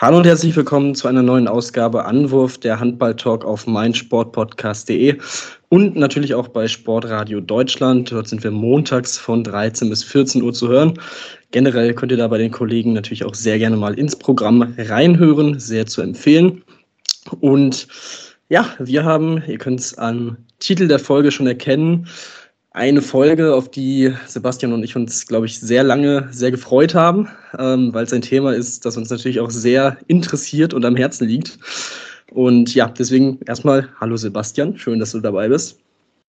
Hallo und herzlich willkommen zu einer neuen Ausgabe Anwurf der Handball-Talk auf meinsportpodcast.de und natürlich auch bei Sportradio Deutschland. Dort sind wir montags von 13 bis 14 Uhr zu hören. Generell könnt ihr da bei den Kollegen natürlich auch sehr gerne mal ins Programm reinhören, sehr zu empfehlen. Und ja, wir haben, ihr könnt es am Titel der Folge schon erkennen, eine Folge, auf die Sebastian und ich uns, glaube ich, sehr lange sehr gefreut haben, ähm, weil es ein Thema ist, das uns natürlich auch sehr interessiert und am Herzen liegt. Und ja, deswegen erstmal Hallo Sebastian, schön, dass du dabei bist.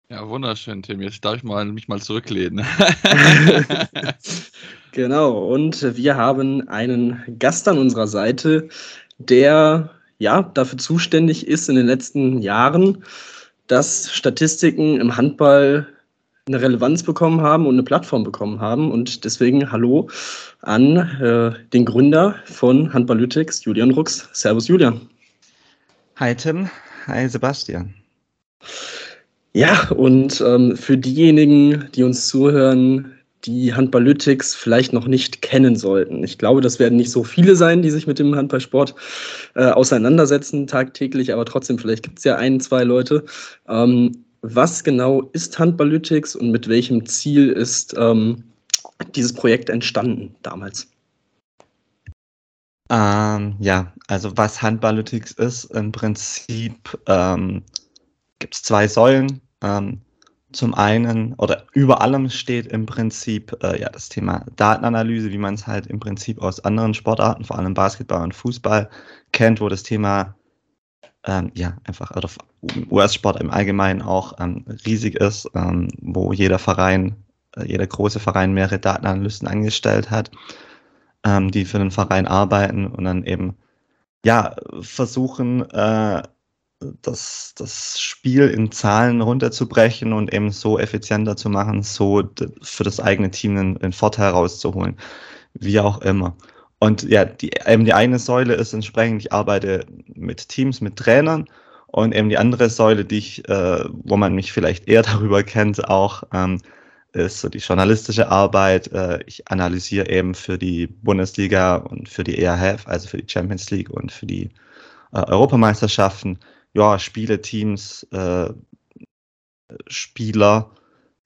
Ja, wunderschön, Tim. Jetzt darf ich mal, mich mal zurücklehnen. genau, und wir haben einen Gast an unserer Seite, der ja dafür zuständig ist in den letzten Jahren, dass Statistiken im Handball eine Relevanz bekommen haben und eine Plattform bekommen haben. Und deswegen Hallo an äh, den Gründer von Handballytics, Julian Rux. Servus, Julian. Hi, Tim. Hi, Sebastian. Ja, und ähm, für diejenigen, die uns zuhören, die Handballytics vielleicht noch nicht kennen sollten. Ich glaube, das werden nicht so viele sein, die sich mit dem Handballsport äh, auseinandersetzen tagtäglich, aber trotzdem, vielleicht gibt es ja ein, zwei Leute. Ähm, was genau ist Handballytics und mit welchem Ziel ist ähm, dieses Projekt entstanden damals? Ähm, ja, also was Handballytics ist, im Prinzip ähm, gibt es zwei Säulen. Ähm, zum einen oder über allem steht im Prinzip äh, ja das Thema Datenanalyse, wie man es halt im Prinzip aus anderen Sportarten, vor allem Basketball und Fußball kennt, wo das Thema ähm, ja, einfach oder US-Sport im Allgemeinen auch ähm, riesig ist, ähm, wo jeder Verein, äh, jeder große Verein mehrere Datenanalysten angestellt hat, ähm, die für den Verein arbeiten und dann eben ja versuchen, äh, das, das Spiel in Zahlen runterzubrechen und eben so effizienter zu machen, so für das eigene Team einen, einen Vorteil rauszuholen. Wie auch immer. Und ja, die, eben die eine Säule ist entsprechend, ich arbeite mit Teams, mit Trainern. Und eben die andere Säule, die ich, äh, wo man mich vielleicht eher darüber kennt, auch, ähm, ist so die journalistische Arbeit. Äh, ich analysiere eben für die Bundesliga und für die ERF, also für die Champions League und für die äh, Europameisterschaften. Ja, Spiele, Teams, äh, Spieler,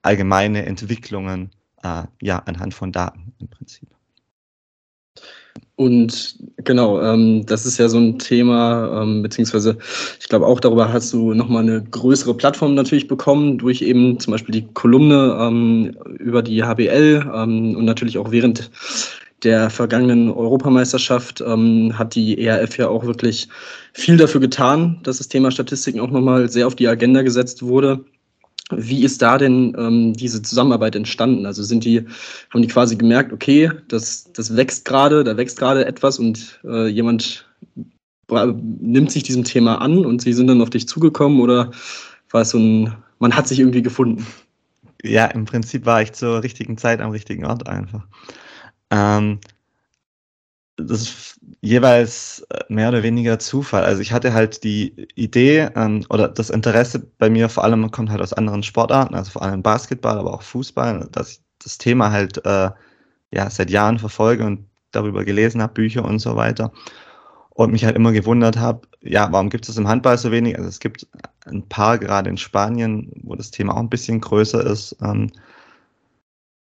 allgemeine Entwicklungen, äh, ja, anhand von Daten im Prinzip. Und genau, ähm, das ist ja so ein Thema, ähm, beziehungsweise ich glaube auch darüber hast du nochmal eine größere Plattform natürlich bekommen, durch eben zum Beispiel die Kolumne ähm, über die HBL ähm, und natürlich auch während der vergangenen Europameisterschaft ähm, hat die ERF ja auch wirklich viel dafür getan, dass das Thema Statistiken auch nochmal sehr auf die Agenda gesetzt wurde. Wie ist da denn ähm, diese Zusammenarbeit entstanden? Also sind die, haben die quasi gemerkt, okay, das, das wächst gerade, da wächst gerade etwas und äh, jemand nimmt sich diesem Thema an und sie sind dann auf dich zugekommen oder war es so ein, man hat sich irgendwie gefunden? Ja, im Prinzip war ich zur richtigen Zeit am richtigen Ort einfach. Ähm, das jeweils äh, mehr oder weniger Zufall. Also ich hatte halt die Idee ähm, oder das Interesse bei mir vor allem kommt halt aus anderen Sportarten, also vor allem Basketball, aber auch Fußball, dass ich das Thema halt äh, ja seit Jahren verfolge und darüber gelesen habe, Bücher und so weiter. Und mich halt immer gewundert habe, ja, warum gibt es im Handball so wenig? Also es gibt ein paar gerade in Spanien, wo das Thema auch ein bisschen größer ist. Ähm,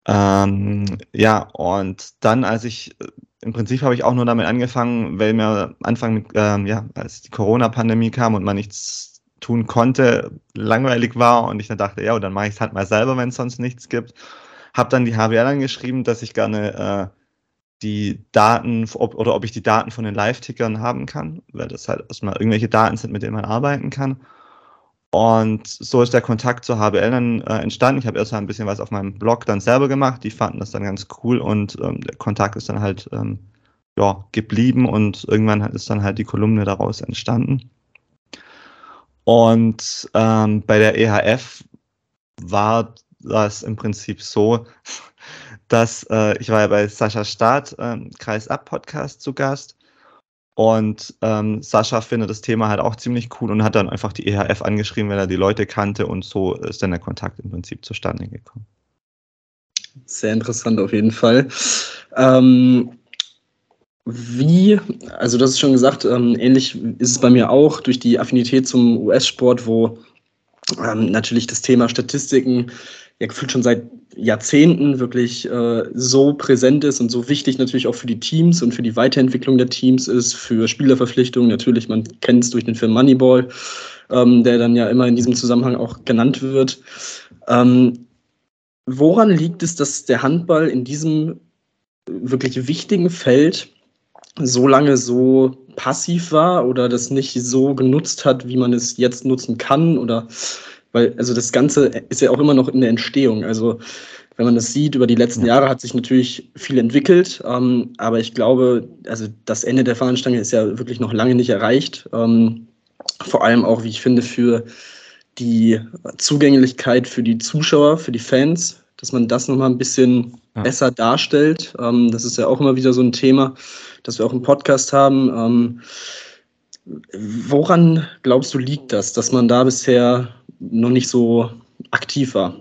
ähm, ja, und dann, als ich im Prinzip habe ich auch nur damit angefangen, weil mir Anfang, ähm, ja, als die Corona-Pandemie kam und man nichts tun konnte, langweilig war und ich dann dachte, ja, dann mache ich es halt mal selber, wenn es sonst nichts gibt. Habe dann die HBL angeschrieben, dass ich gerne äh, die Daten ob, oder ob ich die Daten von den Live-Tickern haben kann, weil das halt erstmal irgendwelche Daten sind, mit denen man arbeiten kann. Und so ist der Kontakt zur HBL dann äh, entstanden. Ich habe erst mal ein bisschen was auf meinem Blog dann selber gemacht. Die fanden das dann ganz cool und ähm, der Kontakt ist dann halt ähm, ja, geblieben und irgendwann ist dann halt die Kolumne daraus entstanden. Und ähm, bei der EHF war das im Prinzip so, dass äh, ich war ja bei Sascha Staat, ähm, Kreis Ab Podcast zu Gast. Und ähm, Sascha findet das Thema halt auch ziemlich cool und hat dann einfach die EHF angeschrieben, weil er die Leute kannte und so ist dann der Kontakt im Prinzip zustande gekommen. Sehr interessant auf jeden Fall. Ähm, wie, also das ist schon gesagt, ähm, ähnlich ist es bei mir auch durch die Affinität zum US-Sport, wo ähm, natürlich das Thema Statistiken ja gefühlt schon seit Jahrzehnten wirklich äh, so präsent ist und so wichtig natürlich auch für die Teams und für die Weiterentwicklung der Teams ist, für Spielerverpflichtungen. Natürlich, man kennt es durch den Film Moneyball, ähm, der dann ja immer in diesem Zusammenhang auch genannt wird. Ähm, woran liegt es, dass der Handball in diesem wirklich wichtigen Feld so lange so passiv war oder das nicht so genutzt hat, wie man es jetzt nutzen kann oder weil, also das Ganze ist ja auch immer noch in der Entstehung. Also, wenn man das sieht, über die letzten Jahre hat sich natürlich viel entwickelt. Ähm, aber ich glaube, also das Ende der Fahnenstange ist ja wirklich noch lange nicht erreicht. Ähm, vor allem auch, wie ich finde, für die Zugänglichkeit für die Zuschauer, für die Fans, dass man das nochmal ein bisschen ja. besser darstellt. Ähm, das ist ja auch immer wieder so ein Thema, das wir auch im Podcast haben. Ähm, woran glaubst du liegt das, dass man da bisher noch nicht so aktiv war?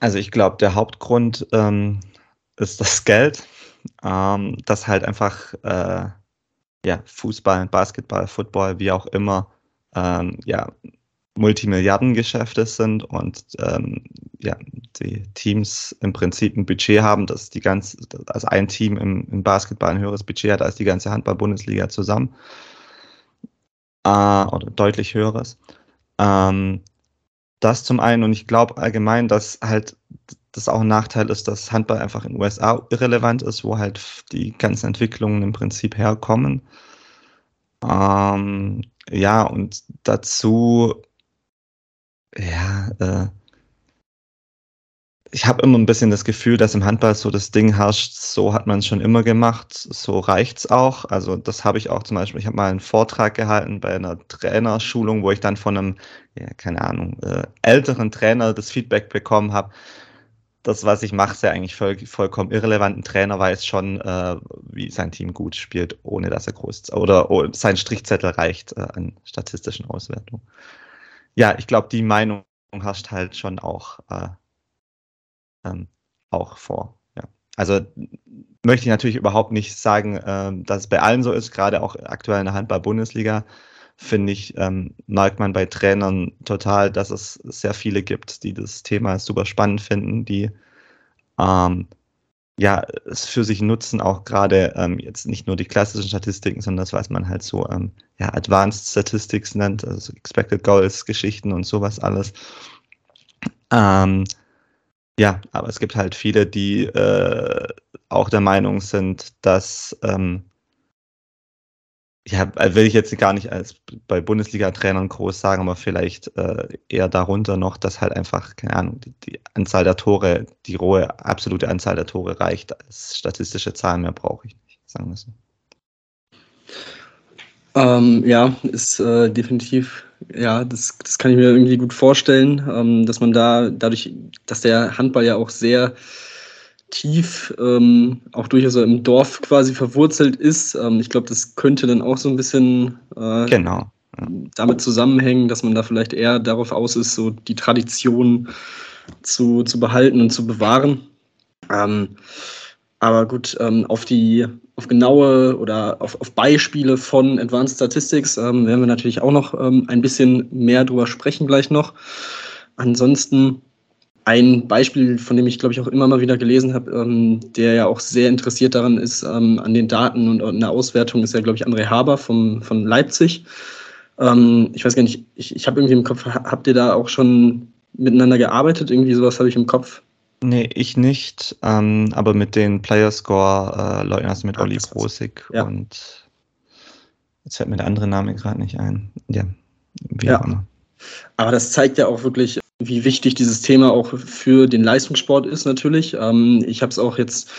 Also ich glaube, der Hauptgrund ähm, ist das Geld, ähm, dass halt einfach äh, ja, Fußball, Basketball, Football, wie auch immer, ähm, ja, Multimilliardengeschäfte sind und ähm, ja, die Teams im Prinzip ein Budget haben, dass die ganze, also ein Team im, im Basketball ein höheres Budget hat als die ganze Handball-Bundesliga zusammen. Äh, oder deutlich höheres. Ähm, das zum einen und ich glaube allgemein, dass halt das auch ein Nachteil ist, dass Handball einfach in den USA irrelevant ist, wo halt die ganzen Entwicklungen im Prinzip herkommen. Ähm, ja, und dazu, ja, äh, ich habe immer ein bisschen das Gefühl, dass im Handball so das Ding herrscht, so hat man es schon immer gemacht, so reicht's auch. Also das habe ich auch zum Beispiel, ich habe mal einen Vortrag gehalten bei einer Trainerschulung, wo ich dann von einem, ja, keine Ahnung, äh, älteren Trainer das Feedback bekommen habe. Das, was ich mache, ist ja eigentlich voll, vollkommen irrelevant. Ein Trainer weiß schon, äh, wie sein Team gut spielt, ohne dass er groß oder oh, sein Strichzettel reicht äh, an statistischen Auswertungen. Ja, ich glaube, die Meinung herrscht halt schon auch äh, ähm, auch vor. Ja. Also möchte ich natürlich überhaupt nicht sagen, ähm, dass es bei allen so ist, gerade auch aktuell in der Handball-Bundesliga finde ich, ähm, merkt man bei Trainern total, dass es sehr viele gibt, die das Thema super spannend finden, die ähm, ja, es für sich nutzen, auch gerade ähm, jetzt nicht nur die klassischen Statistiken, sondern das, was man halt so ähm, ja, Advanced Statistics nennt, also Expected Goals, Geschichten und sowas alles. Ähm, ja, aber es gibt halt viele, die äh, auch der Meinung sind, dass, ähm, ja, äh, will ich jetzt gar nicht als bei Bundesliga-Trainern groß sagen, aber vielleicht äh, eher darunter noch, dass halt einfach, keine Ahnung, die, die, Anzahl der Tore, die rohe absolute Anzahl der Tore reicht. Als statistische Zahlen mehr brauche ich nicht, sagen wir so. Ähm, ja, ist äh, definitiv ja, das, das kann ich mir irgendwie gut vorstellen, ähm, dass man da dadurch, dass der Handball ja auch sehr tief, ähm, auch durchaus im Dorf quasi verwurzelt ist. Ähm, ich glaube, das könnte dann auch so ein bisschen äh, genau. Ja. damit zusammenhängen, dass man da vielleicht eher darauf aus ist, so die Tradition zu, zu behalten und zu bewahren. Ähm, aber gut, ähm, auf die auf genaue oder auf, auf Beispiele von Advanced Statistics ähm, werden wir natürlich auch noch ähm, ein bisschen mehr drüber sprechen gleich noch. Ansonsten ein Beispiel, von dem ich glaube ich auch immer mal wieder gelesen habe, ähm, der ja auch sehr interessiert daran ist, ähm, an den Daten und an der Auswertung, ist ja glaube ich André Haber vom, von Leipzig. Ähm, ich weiß gar nicht, ich, ich habe irgendwie im Kopf, habt ihr da auch schon miteinander gearbeitet? Irgendwie sowas habe ich im Kopf. Nee, ich nicht, ähm, aber mit den Player-Score-Leuten, äh, also mit Olli Brosig ja. und jetzt fällt mir der andere Name gerade nicht ein. Ja, wie ja. auch immer. Aber das zeigt ja auch wirklich, wie wichtig dieses Thema auch für den Leistungssport ist natürlich. Ähm, ich habe es auch jetzt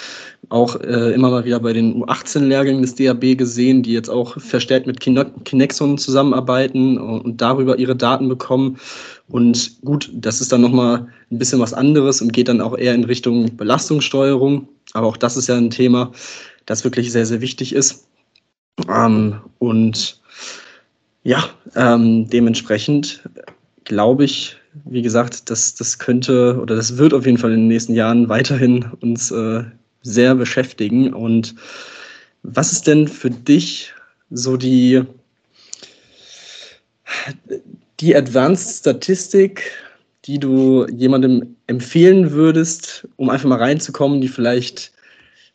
auch äh, immer mal wieder bei den U18-Lehrgängen des DAB gesehen, die jetzt auch verstärkt mit Kinexon zusammenarbeiten und darüber ihre Daten bekommen. Und gut, das ist dann nochmal ein bisschen was anderes und geht dann auch eher in Richtung Belastungssteuerung. Aber auch das ist ja ein Thema, das wirklich sehr, sehr wichtig ist. Ähm, und ja, ähm, dementsprechend glaube ich, wie gesagt, das, das könnte oder das wird auf jeden Fall in den nächsten Jahren weiterhin uns äh, sehr beschäftigen. Und was ist denn für dich so die, die Advanced Statistik, die du jemandem empfehlen würdest, um einfach mal reinzukommen, die vielleicht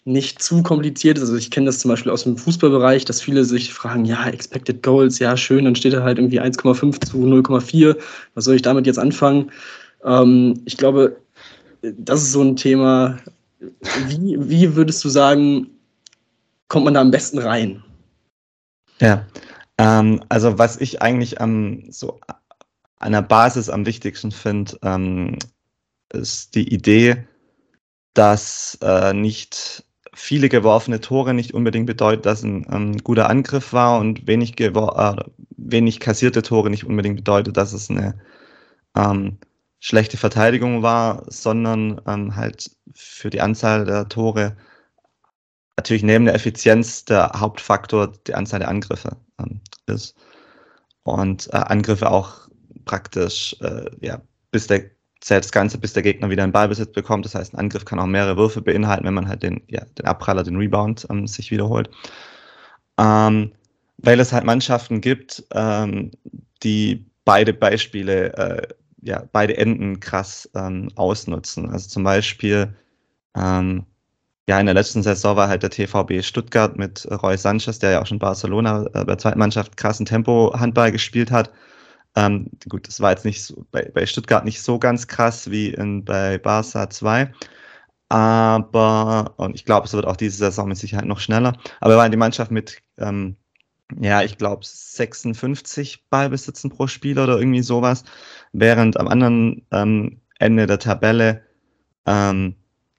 nicht zu kompliziert ist. Also ich kenne das zum Beispiel aus dem Fußballbereich, dass viele sich fragen, ja, Expected Goals, ja, schön, dann steht da halt irgendwie 1,5 zu 0,4. Was soll ich damit jetzt anfangen? Ähm, ich glaube, das ist so ein Thema. Wie, wie würdest du sagen, kommt man da am besten rein? Ja, ähm, also was ich eigentlich am so an der Basis am wichtigsten finde, ähm, ist die Idee, dass äh, nicht viele geworfene Tore nicht unbedingt bedeutet, dass ein ähm, guter Angriff war und wenig, äh, wenig kassierte Tore nicht unbedingt bedeutet, dass es eine ähm, schlechte Verteidigung war, sondern ähm, halt für die Anzahl der Tore natürlich neben der Effizienz der Hauptfaktor die Anzahl der Angriffe ähm, ist. Und äh, Angriffe auch praktisch, äh, ja, bis der das Ganze, bis der Gegner wieder einen Ballbesitz bekommt. Das heißt, ein Angriff kann auch mehrere Würfe beinhalten, wenn man halt den, ja, den Abpraller, den Rebound ähm, sich wiederholt. Ähm, weil es halt Mannschaften gibt, ähm, die beide Beispiele, äh, ja, beide Enden krass ähm, ausnutzen. Also zum Beispiel, ähm, ja, in der letzten Saison war halt der TVB Stuttgart mit Roy Sanchez, der ja auch schon Barcelona äh, bei der zweiten Mannschaft krassen Tempo-Handball gespielt hat ähm, gut, das war jetzt nicht so, bei, bei Stuttgart nicht so ganz krass wie in, bei Barca 2. Aber, und ich glaube, es wird auch diese Saison mit Sicherheit noch schneller. Aber waren die Mannschaft mit, ähm, ja, ich glaube, 56 Ballbesitzen pro Spiel oder irgendwie sowas. Während am anderen ähm, Ende der Tabelle ähm,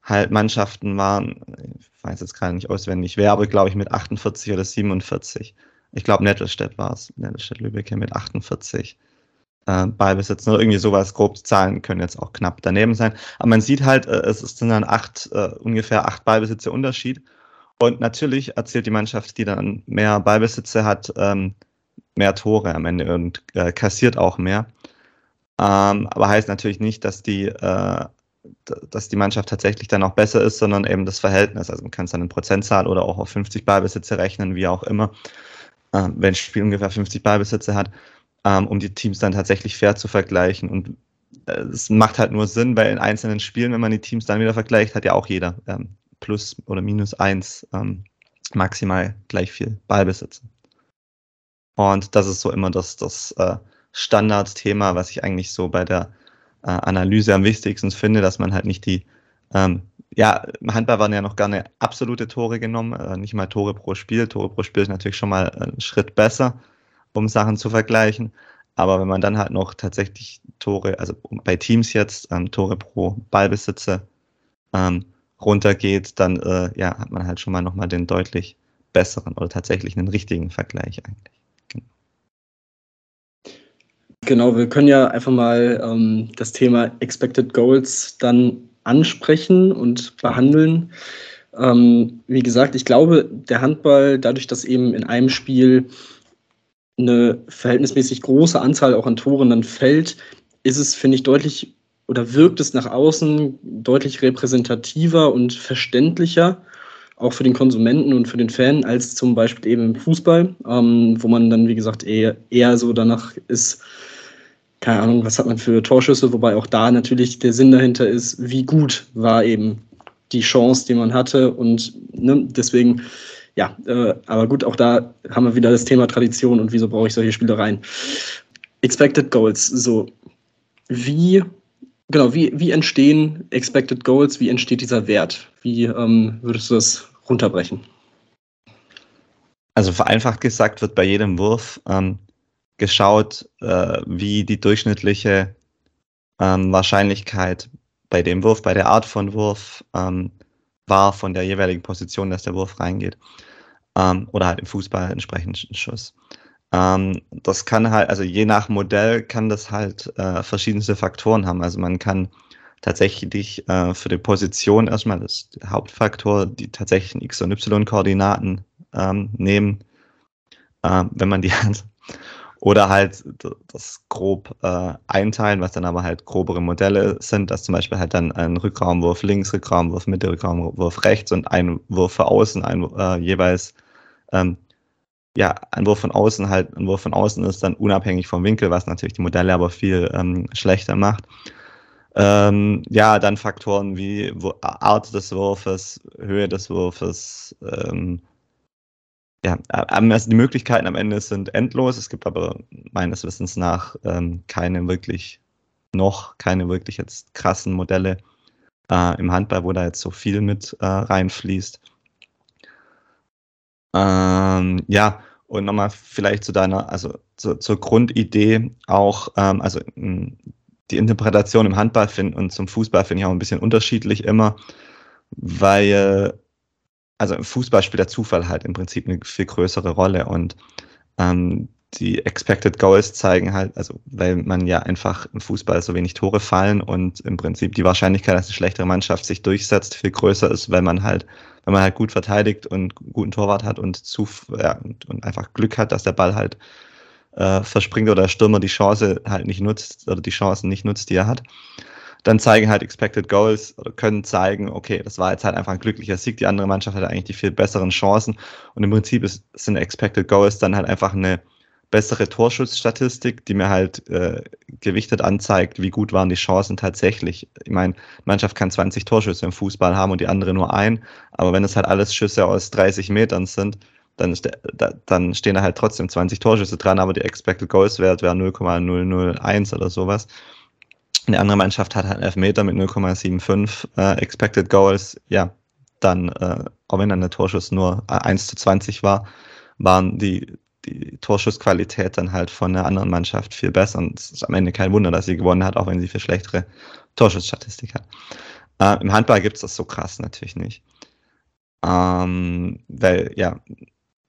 halt Mannschaften waren, ich weiß jetzt gerade nicht auswendig, wer, aber glaube ich mit 48 oder 47. Ich glaube, Nettelstedt war es, Nettelstedt-Lübeck mit 48 äh, Ballbesitzen oder irgendwie sowas. Grob die Zahlen können jetzt auch knapp daneben sein. Aber man sieht halt, äh, es sind dann acht, äh, ungefähr acht Ballbesitze Unterschied. Und natürlich erzielt die Mannschaft, die dann mehr Ballbesitze hat, ähm, mehr Tore am Ende und äh, kassiert auch mehr. Ähm, aber heißt natürlich nicht, dass die, dass die Mannschaft tatsächlich dann auch besser ist, sondern eben das Verhältnis. Also man kann es dann in Prozentzahl oder auch auf 50 Ballbesitze rechnen, wie auch immer, äh, wenn ein Spiel ungefähr 50 Ballbesitze hat ähm, um die Teams dann tatsächlich fair zu vergleichen. Und äh, es macht halt nur Sinn, weil in einzelnen Spielen, wenn man die Teams dann wieder vergleicht, hat ja auch jeder ähm, plus oder minus eins ähm, maximal gleich viel Ballbesitz. Und das ist so immer das, das äh, Standardthema, was ich eigentlich so bei der äh, Analyse am wichtigsten finde, dass man halt nicht die, ähm, ja, im Handball waren ja noch gerne absolute Tore genommen, äh, nicht mal Tore pro Spiel. Tore pro Spiel ist natürlich schon mal einen Schritt besser um Sachen zu vergleichen. Aber wenn man dann halt noch tatsächlich Tore, also bei Teams jetzt ähm, Tore pro Ballbesitze ähm, runtergeht, dann äh, ja, hat man halt schon mal nochmal den deutlich besseren oder tatsächlich einen richtigen Vergleich eigentlich. Genau, wir können ja einfach mal ähm, das Thema Expected Goals dann ansprechen und behandeln. Ähm, wie gesagt, ich glaube, der Handball, dadurch, dass eben in einem Spiel eine verhältnismäßig große Anzahl auch an Toren dann fällt, ist es, finde ich, deutlich oder wirkt es nach außen deutlich repräsentativer und verständlicher, auch für den Konsumenten und für den Fan, als zum Beispiel eben im Fußball, ähm, wo man dann, wie gesagt, eher, eher so danach ist, keine Ahnung, was hat man für Torschüsse, wobei auch da natürlich der Sinn dahinter ist, wie gut war eben die Chance, die man hatte und ne, deswegen ja, äh, aber gut, auch da haben wir wieder das Thema Tradition und wieso brauche ich solche Spielereien. Expected Goals, so wie, genau, wie, wie entstehen Expected Goals, wie entsteht dieser Wert? Wie ähm, würdest du das runterbrechen? Also vereinfacht gesagt wird bei jedem Wurf ähm, geschaut, äh, wie die durchschnittliche ähm, Wahrscheinlichkeit bei dem Wurf, bei der Art von Wurf ähm, war von der jeweiligen Position, dass der Wurf reingeht. Ähm, oder halt im Fußball entsprechend Schuss. Ähm, das kann halt, also je nach Modell kann das halt äh, verschiedenste Faktoren haben. Also man kann tatsächlich äh, für die Position erstmal das Hauptfaktor, die tatsächlichen X- und Y-Koordinaten ähm, nehmen, äh, wenn man die hat. Oder halt das grob äh, einteilen, was dann aber halt grobere Modelle sind, dass zum Beispiel halt dann ein Rückraumwurf links, Rückraumwurf Mitte, Rückraumwurf rechts und ein Wurf für außen, ein äh, jeweils ähm, ja, ein Wurf von außen halt, ein Wurf von außen ist dann unabhängig vom Winkel, was natürlich die Modelle aber viel ähm, schlechter macht. Ähm, ja, dann Faktoren wie Art des Wurfes, Höhe des Wurfes, ähm, ja, also die Möglichkeiten am Ende sind endlos. Es gibt aber meines Wissens nach ähm, keine wirklich, noch keine wirklich jetzt krassen Modelle äh, im Handball, wo da jetzt so viel mit äh, reinfließt. Ähm, ja, und nochmal vielleicht zu deiner, also zu, zur Grundidee auch, ähm, also die Interpretation im Handball find, und zum Fußball finde ich auch ein bisschen unterschiedlich immer, weil also im Fußball spielt der Zufall halt im Prinzip eine viel größere Rolle und ähm, die Expected Goals zeigen halt, also weil man ja einfach im Fußball so wenig Tore fallen und im Prinzip die Wahrscheinlichkeit, dass eine schlechtere Mannschaft sich durchsetzt, viel größer ist, weil man halt, wenn man halt gut verteidigt und guten Torwart hat und zu ja, und, und einfach Glück hat, dass der Ball halt äh, verspringt oder der Stürmer die Chance halt nicht nutzt oder die Chancen nicht nutzt, die er hat dann zeigen halt Expected Goals oder können zeigen, okay, das war jetzt halt einfach ein glücklicher Sieg. Die andere Mannschaft hat eigentlich die viel besseren Chancen. Und im Prinzip ist, sind Expected Goals dann halt einfach eine bessere Torschussstatistik, die mir halt äh, gewichtet anzeigt, wie gut waren die Chancen tatsächlich. Ich meine, Mannschaft kann 20 Torschüsse im Fußball haben und die andere nur ein, aber wenn es halt alles Schüsse aus 30 Metern sind, dann, dann stehen da halt trotzdem 20 Torschüsse dran, aber die Expected Goals Wert wäre 0,001 oder sowas. Eine andere Mannschaft hat halt Elfmeter mit 0,75 äh, Expected Goals. Ja, dann, äh, auch wenn dann der Torschuss nur 1 zu 20 war, waren die, die Torschussqualität dann halt von der anderen Mannschaft viel besser. Und es ist am Ende kein Wunder, dass sie gewonnen hat, auch wenn sie viel schlechtere Torschussstatistik hat. Äh, Im Handball gibt es das so krass natürlich nicht. Ähm, weil ja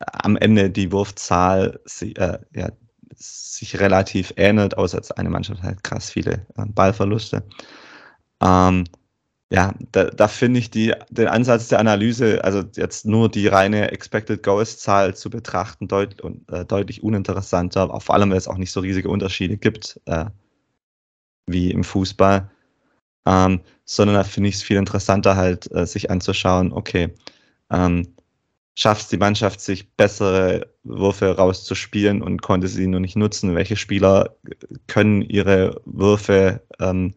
am Ende die Wurfzahl äh, ja, sich relativ ähnelt, außer dass eine Mannschaft halt krass viele äh, Ballverluste. Ähm, ja, da, da finde ich die, den Ansatz der Analyse, also jetzt nur die reine Expected Goals-Zahl zu betrachten, deut, äh, deutlich uninteressanter, vor allem weil es auch nicht so riesige Unterschiede gibt äh, wie im Fußball. Ähm, sondern da finde ich es viel interessanter, halt äh, sich anzuschauen, okay, ähm, schafft es die Mannschaft, sich bessere Würfe rauszuspielen und konnte sie nur nicht nutzen. Welche Spieler können ihre Würfe ähm,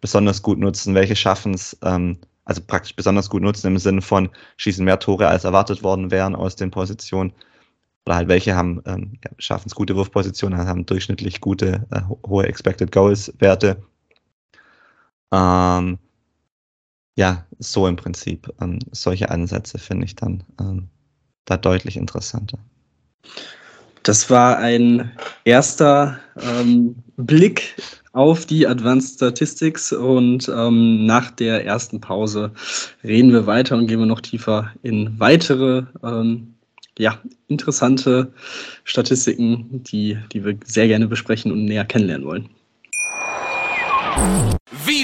besonders gut nutzen? Welche schaffen es, ähm, also praktisch besonders gut nutzen im Sinne von schießen mehr Tore als erwartet worden wären aus den Positionen? Oder halt welche haben, ähm, schaffen es gute Wurfpositionen, haben durchschnittlich gute, äh, hohe Expected Goals Werte. Ähm, ja, so im Prinzip. Ähm, solche Ansätze finde ich dann ähm, da deutlich interessanter. Das war ein erster ähm, Blick auf die Advanced Statistics und ähm, nach der ersten Pause reden wir weiter und gehen wir noch tiefer in weitere ähm, ja, interessante Statistiken, die, die wir sehr gerne besprechen und näher kennenlernen wollen.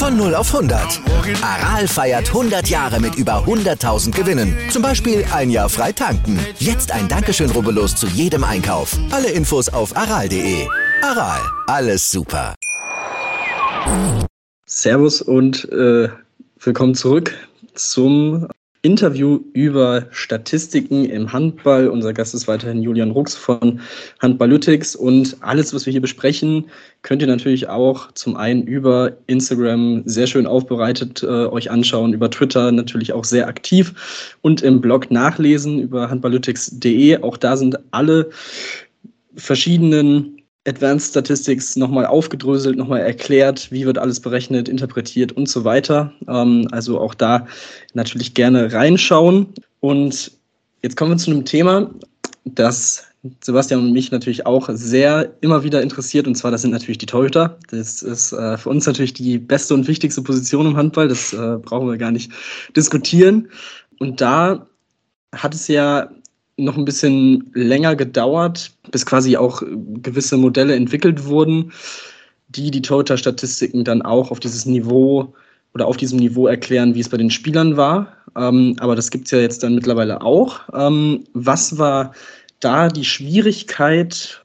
Von 0 auf 100. Aral feiert 100 Jahre mit über 100.000 Gewinnen. Zum Beispiel ein Jahr frei tanken. Jetzt ein Dankeschön, rubbellos zu jedem Einkauf. Alle Infos auf aral.de. Aral, alles super. Servus und äh, willkommen zurück zum Interview über Statistiken im Handball. Unser Gast ist weiterhin Julian Rux von Handballytics und alles, was wir hier besprechen, könnt ihr natürlich auch zum einen über Instagram sehr schön aufbereitet äh, euch anschauen, über Twitter natürlich auch sehr aktiv und im Blog nachlesen über handballytics.de. Auch da sind alle verschiedenen Advanced Statistics nochmal aufgedröselt, nochmal erklärt, wie wird alles berechnet, interpretiert und so weiter. Ähm, also auch da natürlich gerne reinschauen. Und jetzt kommen wir zu einem Thema, das Sebastian und mich natürlich auch sehr immer wieder interessiert, und zwar das sind natürlich die Torhüter. Das ist äh, für uns natürlich die beste und wichtigste Position im Handball, das äh, brauchen wir gar nicht diskutieren. Und da hat es ja noch ein bisschen länger gedauert, bis quasi auch gewisse Modelle entwickelt wurden, die die Total-Statistiken dann auch auf dieses Niveau oder auf diesem Niveau erklären, wie es bei den Spielern war. Ähm, aber das gibt es ja jetzt dann mittlerweile auch. Ähm, was war da die Schwierigkeit,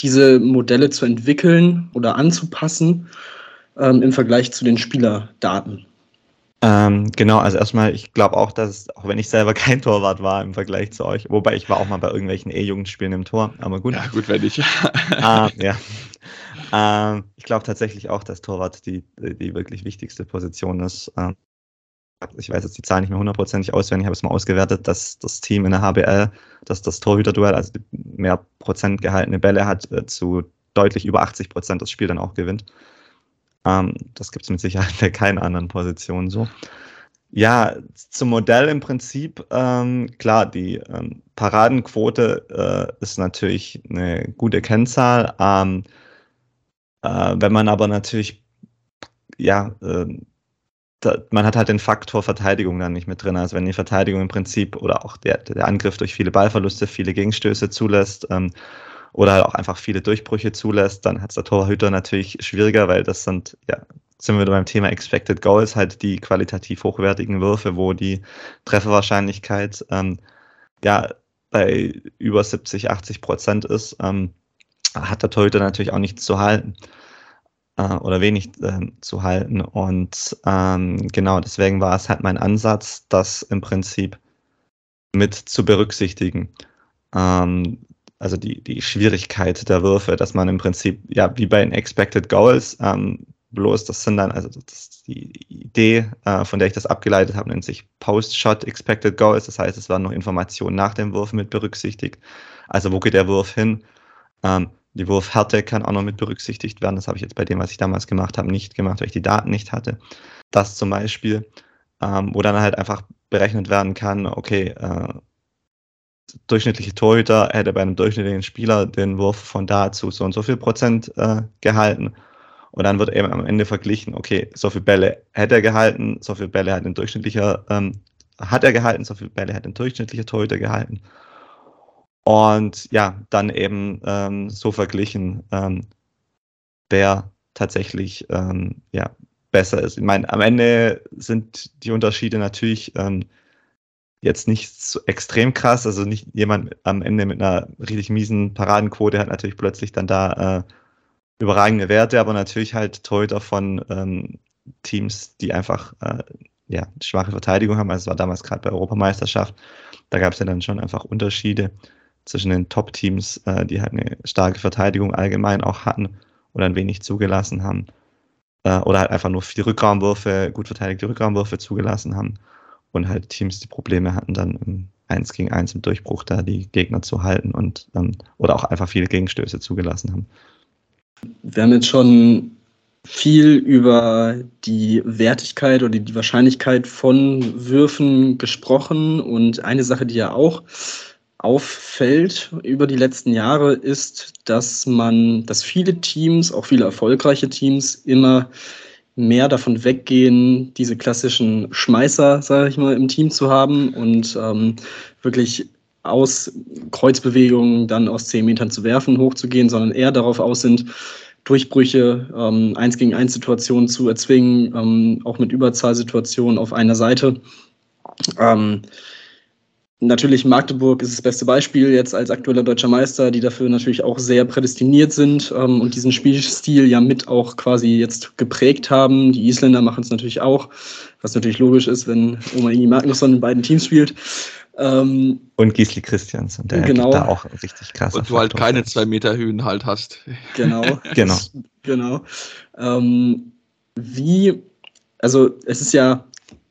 diese Modelle zu entwickeln oder anzupassen ähm, im Vergleich zu den Spielerdaten? Ähm, genau, also erstmal, ich glaube auch, dass, auch wenn ich selber kein Torwart war im Vergleich zu euch, wobei ich war auch mal bei irgendwelchen E-Jugendspielen im Tor, aber gut. Ja, gut, wenn ich. ah, ja. Ähm, ich glaube tatsächlich auch, dass Torwart die, die wirklich wichtigste Position ist. Ähm, ich weiß jetzt die Zahl nicht mehr hundertprozentig auswendig, ich habe es mal ausgewertet, dass das Team in der HBL, dass das Torhüterduell, also mehr Prozent gehaltene Bälle hat, äh, zu deutlich über 80 Prozent das Spiel dann auch gewinnt. Ähm, das gibt es mit Sicherheit bei keiner anderen Position so. Ja, zum Modell im Prinzip, ähm, klar, die ähm, Paradenquote äh, ist natürlich eine gute Kennzahl. Ähm, äh, wenn man aber natürlich, ja, äh, da, man hat halt den Faktor Verteidigung dann nicht mit drin. Also wenn die Verteidigung im Prinzip oder auch der, der Angriff durch viele Ballverluste, viele Gegenstöße zulässt, ähm, oder halt auch einfach viele Durchbrüche zulässt, dann hat es der Torhüter natürlich schwieriger, weil das sind, ja, sind wir beim Thema Expected Goals, halt die qualitativ hochwertigen Würfe, wo die Trefferwahrscheinlichkeit ähm, ja bei über 70, 80 Prozent ist, ähm, hat der Torhüter natürlich auch nichts zu halten äh, oder wenig äh, zu halten. Und ähm, genau deswegen war es halt mein Ansatz, das im Prinzip mit zu berücksichtigen. Ähm, also die, die Schwierigkeit der Würfe, dass man im Prinzip, ja, wie bei den Expected Goals, ähm, bloß das sind dann, also die Idee, äh, von der ich das abgeleitet habe, nennt sich Post-Shot Expected Goals. Das heißt, es werden noch Informationen nach dem Wurf mit berücksichtigt. Also wo geht der Wurf hin? Ähm, die Wurfhärte kann auch noch mit berücksichtigt werden. Das habe ich jetzt bei dem, was ich damals gemacht habe, nicht gemacht, weil ich die Daten nicht hatte. Das zum Beispiel, ähm, wo dann halt einfach berechnet werden kann, okay, äh, durchschnittliche Torhüter hätte bei einem durchschnittlichen Spieler den Wurf von da zu so und so viel Prozent äh, gehalten. Und dann wird eben am Ende verglichen, okay, so viele Bälle hätte er gehalten, so viele Bälle hat ein durchschnittlicher, ähm, hat er gehalten, so viele Bälle hat ein durchschnittlicher Torhüter gehalten. Und ja, dann eben ähm, so verglichen, ähm, wer tatsächlich ähm, ja, besser ist. Ich meine, am Ende sind die Unterschiede natürlich ähm, jetzt nicht so extrem krass. Also nicht jemand am Ende mit einer richtig miesen Paradenquote hat natürlich plötzlich dann da äh, überragende Werte, aber natürlich halt Torhüter von ähm, Teams, die einfach äh, ja, schwache Verteidigung haben. Also es war damals gerade bei Europameisterschaft. Da gab es ja dann schon einfach Unterschiede zwischen den Top-Teams, äh, die halt eine starke Verteidigung allgemein auch hatten oder ein wenig zugelassen haben. Äh, oder halt einfach nur viel Rückraumwürfe, gut verteidigte Rückraumwürfe zugelassen haben und halt Teams, die Probleme hatten, dann im 1 gegen 1 im Durchbruch da die Gegner zu halten und ähm, oder auch einfach viele Gegenstöße zugelassen haben. Wir haben jetzt schon viel über die Wertigkeit oder die Wahrscheinlichkeit von Würfen gesprochen und eine Sache, die ja auch auffällt über die letzten Jahre, ist, dass man, dass viele Teams, auch viele erfolgreiche Teams, immer mehr davon weggehen, diese klassischen Schmeißer, sage ich mal, im Team zu haben und ähm, wirklich aus Kreuzbewegungen dann aus zehn Metern zu werfen, hochzugehen, sondern eher darauf aus sind, Durchbrüche, ähm, eins gegen eins Situationen zu erzwingen, ähm, auch mit Überzahlsituationen auf einer Seite. Ähm, Natürlich Magdeburg ist das beste Beispiel jetzt als aktueller deutscher Meister, die dafür natürlich auch sehr prädestiniert sind ähm, und diesen Spielstil ja mit auch quasi jetzt geprägt haben. Die Isländer machen es natürlich auch, was natürlich logisch ist, wenn Oma Ingi Magnusson in beiden Teams spielt. Ähm, und Gisli Christiansen, der genau. da auch richtig krass Und du halt keine zwei Meter Höhen halt hast. Genau. genau. genau. Ähm, wie, also es ist ja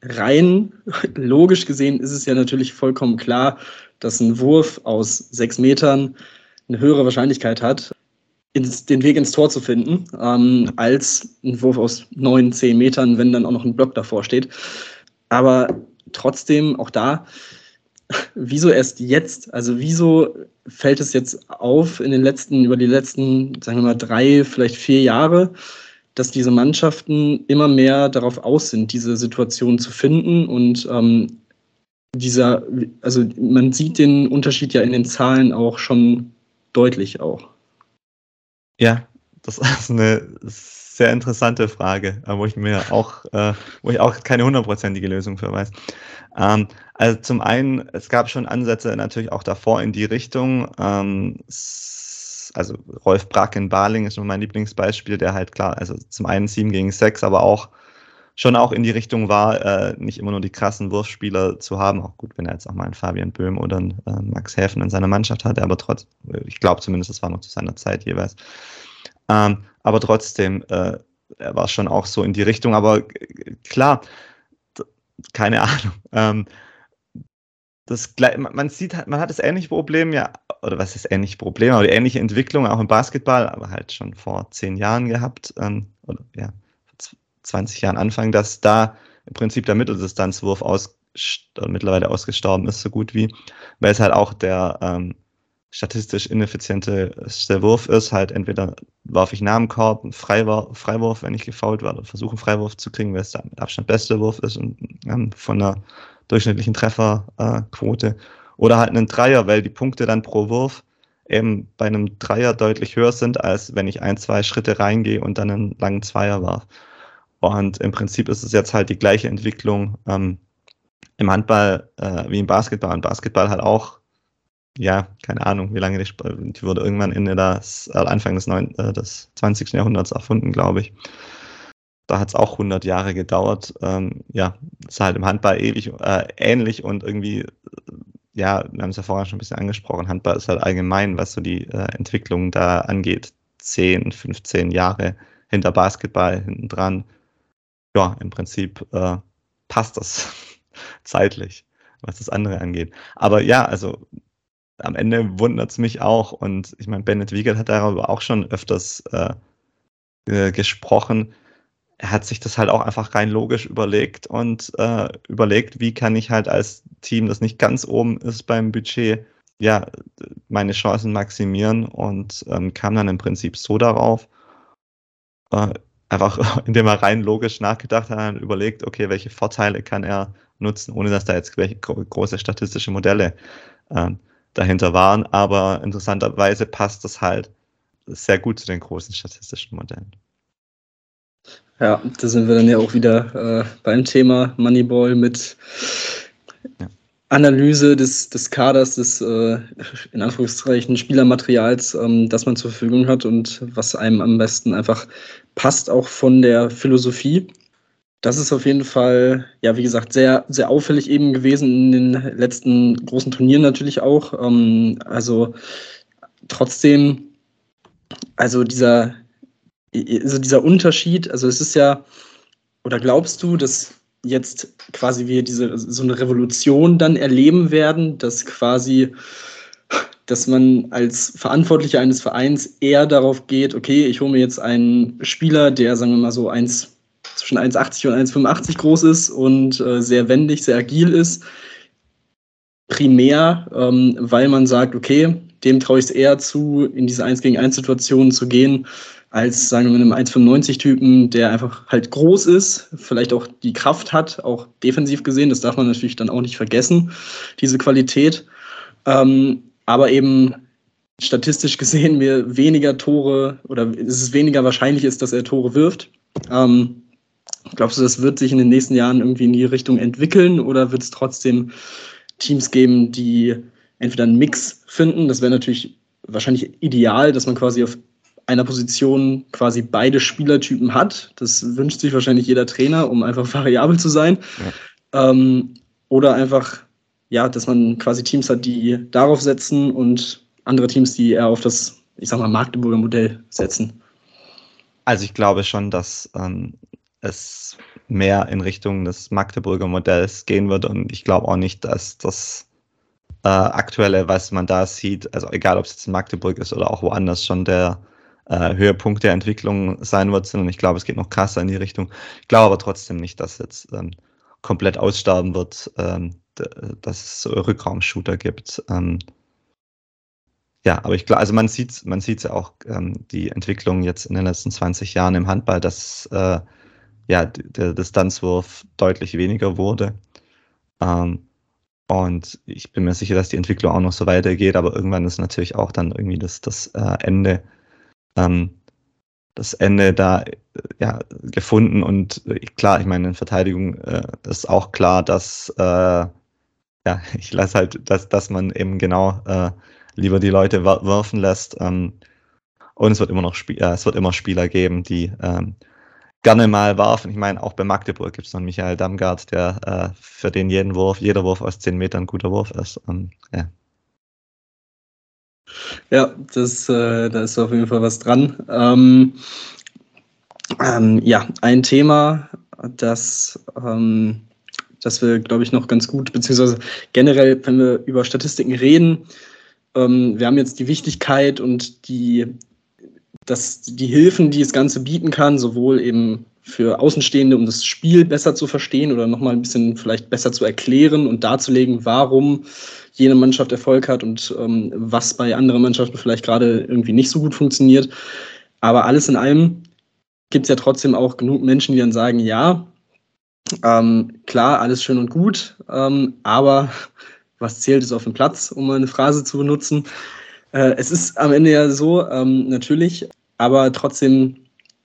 rein logisch gesehen ist es ja natürlich vollkommen klar, dass ein Wurf aus sechs Metern eine höhere Wahrscheinlichkeit hat, ins, den Weg ins Tor zu finden, ähm, als ein Wurf aus neun, zehn Metern, wenn dann auch noch ein Block davor steht. Aber trotzdem, auch da, wieso erst jetzt? Also wieso fällt es jetzt auf in den letzten, über die letzten, sagen wir mal, drei, vielleicht vier Jahre, dass diese Mannschaften immer mehr darauf aus sind, diese Situation zu finden und ähm, dieser, also man sieht den Unterschied ja in den Zahlen auch schon deutlich auch. Ja, das ist eine sehr interessante Frage, wo ich mir auch, äh, wo ich auch keine hundertprozentige Lösung für weiß. Ähm, also zum einen, es gab schon Ansätze natürlich auch davor in die Richtung. Ähm, also Rolf Brack in Baling ist schon mein Lieblingsbeispiel, der halt klar, also zum einen 7 gegen 6, aber auch schon auch in die Richtung war, äh, nicht immer nur die krassen Wurfspieler zu haben. Auch gut, wenn er jetzt auch mal einen Fabian Böhm oder einen äh, Max Häfen in seiner Mannschaft hatte, aber trotz, ich glaube zumindest, das war noch zu seiner Zeit jeweils. Ähm, aber trotzdem, äh, er war schon auch so in die Richtung, aber klar, keine Ahnung. Ähm, das, man sieht, halt, man hat das ähnliche Problem ja, oder was ist ähnliche Problem, aber die ähnliche Entwicklung auch im Basketball, aber halt schon vor zehn Jahren gehabt, ähm, oder ja, 20 Jahren Anfang, dass da im Prinzip der Mitteldistanzwurf aus, mittlerweile ausgestorben ist, so gut wie, weil es halt auch der ähm, statistisch ineffizienteste Wurf ist, halt entweder warf ich nach dem Korb einen Freiwurf, Freiwurf wenn ich gefault werde, oder versuche einen Freiwurf zu kriegen, weil es der mit Abstand beste Wurf ist und ähm, von der durchschnittlichen Trefferquote. Oder halt einen Dreier, weil die Punkte dann pro Wurf eben bei einem Dreier deutlich höher sind, als wenn ich ein, zwei Schritte reingehe und dann einen langen Zweier warf. Und im Prinzip ist es jetzt halt die gleiche Entwicklung ähm, im Handball äh, wie im Basketball. Und Basketball hat auch, ja, keine Ahnung, wie lange die, die wurde irgendwann Ende des, äh, Anfang des, 9, äh, des 20. Jahrhunderts erfunden, glaube ich. Da hat es auch 100 Jahre gedauert. Ähm, ja, ist halt im Handball ewig, äh, ähnlich und irgendwie, ja, wir haben es ja vorher schon ein bisschen angesprochen, Handball ist halt allgemein, was so die äh, Entwicklung da angeht, 10, 15 Jahre hinter Basketball hinten dran. Ja, im Prinzip äh, passt das zeitlich, was das andere angeht. Aber ja, also am Ende wundert es mich auch. Und ich meine, Bennett Wiegert hat darüber auch schon öfters äh, gesprochen, er hat sich das halt auch einfach rein logisch überlegt und äh, überlegt, wie kann ich halt als Team, das nicht ganz oben ist beim Budget, ja, meine Chancen maximieren und ähm, kam dann im Prinzip so darauf, äh, einfach indem er rein logisch nachgedacht hat und überlegt, okay, welche Vorteile kann er nutzen, ohne dass da jetzt welche große statistische Modelle äh, dahinter waren. Aber interessanterweise passt das halt sehr gut zu den großen statistischen Modellen. Ja, da sind wir dann ja auch wieder äh, beim Thema Moneyball mit ja. Analyse des, des Kaders, des äh, in Anführungszeichen Spielermaterials, ähm, das man zur Verfügung hat und was einem am besten einfach passt, auch von der Philosophie. Das ist auf jeden Fall, ja, wie gesagt, sehr, sehr auffällig eben gewesen in den letzten großen Turnieren natürlich auch. Ähm, also trotzdem, also dieser, also dieser Unterschied, also es ist ja, oder glaubst du, dass jetzt quasi wir diese so eine Revolution dann erleben werden, dass quasi, dass man als Verantwortlicher eines Vereins eher darauf geht, okay, ich hole mir jetzt einen Spieler, der, sagen wir mal so, 1, zwischen 1,80 und 1,85 groß ist und äh, sehr wendig, sehr agil ist, primär, ähm, weil man sagt, okay, dem traue ich es eher zu, in diese 1 gegen 1 Situation zu gehen, als, sagen wir einem 1,95-Typen, der einfach halt groß ist, vielleicht auch die Kraft hat, auch defensiv gesehen. Das darf man natürlich dann auch nicht vergessen, diese Qualität. Ähm, aber eben statistisch gesehen mir weniger Tore oder es ist weniger wahrscheinlich ist, dass er Tore wirft. Ähm, glaubst du, das wird sich in den nächsten Jahren irgendwie in die Richtung entwickeln oder wird es trotzdem Teams geben, die entweder einen Mix finden. Das wäre natürlich wahrscheinlich ideal, dass man quasi auf einer Position quasi beide Spielertypen hat. Das wünscht sich wahrscheinlich jeder Trainer, um einfach variabel zu sein. Ja. Ähm, oder einfach, ja, dass man quasi Teams hat, die darauf setzen und andere Teams, die eher auf das, ich sag mal, Magdeburger Modell setzen. Also ich glaube schon, dass ähm, es mehr in Richtung des Magdeburger Modells gehen wird und ich glaube auch nicht, dass das äh, aktuelle, was man da sieht, also egal ob es jetzt in Magdeburg ist oder auch woanders, schon der äh, Höhepunkt der Entwicklung sein wird, sondern ich glaube, es geht noch krasser in die Richtung. Ich glaube aber trotzdem nicht, dass jetzt ähm, komplett aussterben wird, ähm, dass es Rückraumshooter gibt. Ähm, ja, aber ich glaube, also man sieht man sieht ja auch ähm, die Entwicklung jetzt in den letzten 20 Jahren im Handball, dass äh, ja der Distanzwurf deutlich weniger wurde. Ähm, und ich bin mir sicher, dass die Entwicklung auch noch so weitergeht, aber irgendwann ist natürlich auch dann irgendwie das, das äh, Ende, ähm, das Ende da äh, ja, gefunden. Und äh, klar, ich meine, in Verteidigung äh, ist auch klar, dass äh, ja, ich lasse halt, dass, dass man eben genau äh, lieber die Leute werfen lässt. Ähm, und es wird immer noch Spiel, es wird immer Spieler geben, die ähm, gerne mal warf. Und ich meine, auch bei Magdeburg gibt es noch Michael Damgard, der äh, für den jeden Wurf, jeder Wurf aus 10 Metern ein guter Wurf ist. Und, ja. Ja, das, äh, da ist auf jeden Fall was dran. Ähm, ähm, ja, ein Thema, das, ähm, das wir, glaube ich, noch ganz gut, beziehungsweise generell, wenn wir über Statistiken reden, ähm, wir haben jetzt die Wichtigkeit und die dass die Hilfen, die das Ganze bieten kann, sowohl eben für Außenstehende, um das Spiel besser zu verstehen oder nochmal ein bisschen vielleicht besser zu erklären und darzulegen, warum jene Mannschaft Erfolg hat und ähm, was bei anderen Mannschaften vielleicht gerade irgendwie nicht so gut funktioniert. Aber alles in allem gibt es ja trotzdem auch genug Menschen, die dann sagen, ja, ähm, klar, alles schön und gut, ähm, aber was zählt ist auf dem Platz, um mal eine Phrase zu benutzen. Äh, es ist am Ende ja so, ähm, natürlich, aber trotzdem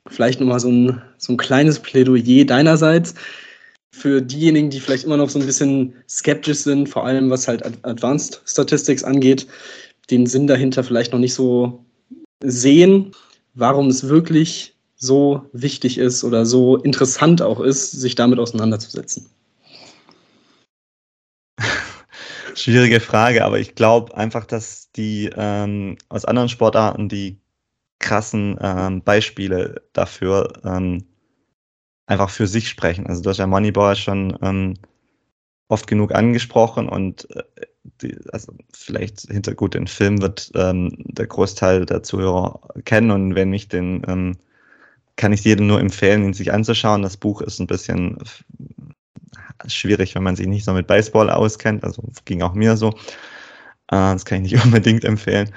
vielleicht nochmal so ein, so ein kleines Plädoyer deinerseits für diejenigen, die vielleicht immer noch so ein bisschen skeptisch sind, vor allem was halt Advanced Statistics angeht, den Sinn dahinter vielleicht noch nicht so sehen, warum es wirklich so wichtig ist oder so interessant auch ist, sich damit auseinanderzusetzen. Schwierige Frage, aber ich glaube einfach, dass die ähm, aus anderen Sportarten die krassen ähm, Beispiele dafür ähm, einfach für sich sprechen. Also du hast ja Moneyball schon ähm, oft genug angesprochen und äh, die, also vielleicht hinter gut den Film wird ähm, der Großteil der Zuhörer kennen und wenn nicht, den ähm, kann ich jedem nur empfehlen, ihn sich anzuschauen. Das Buch ist ein bisschen schwierig, wenn man sich nicht so mit Baseball auskennt. Also ging auch mir so. Äh, das kann ich nicht unbedingt empfehlen.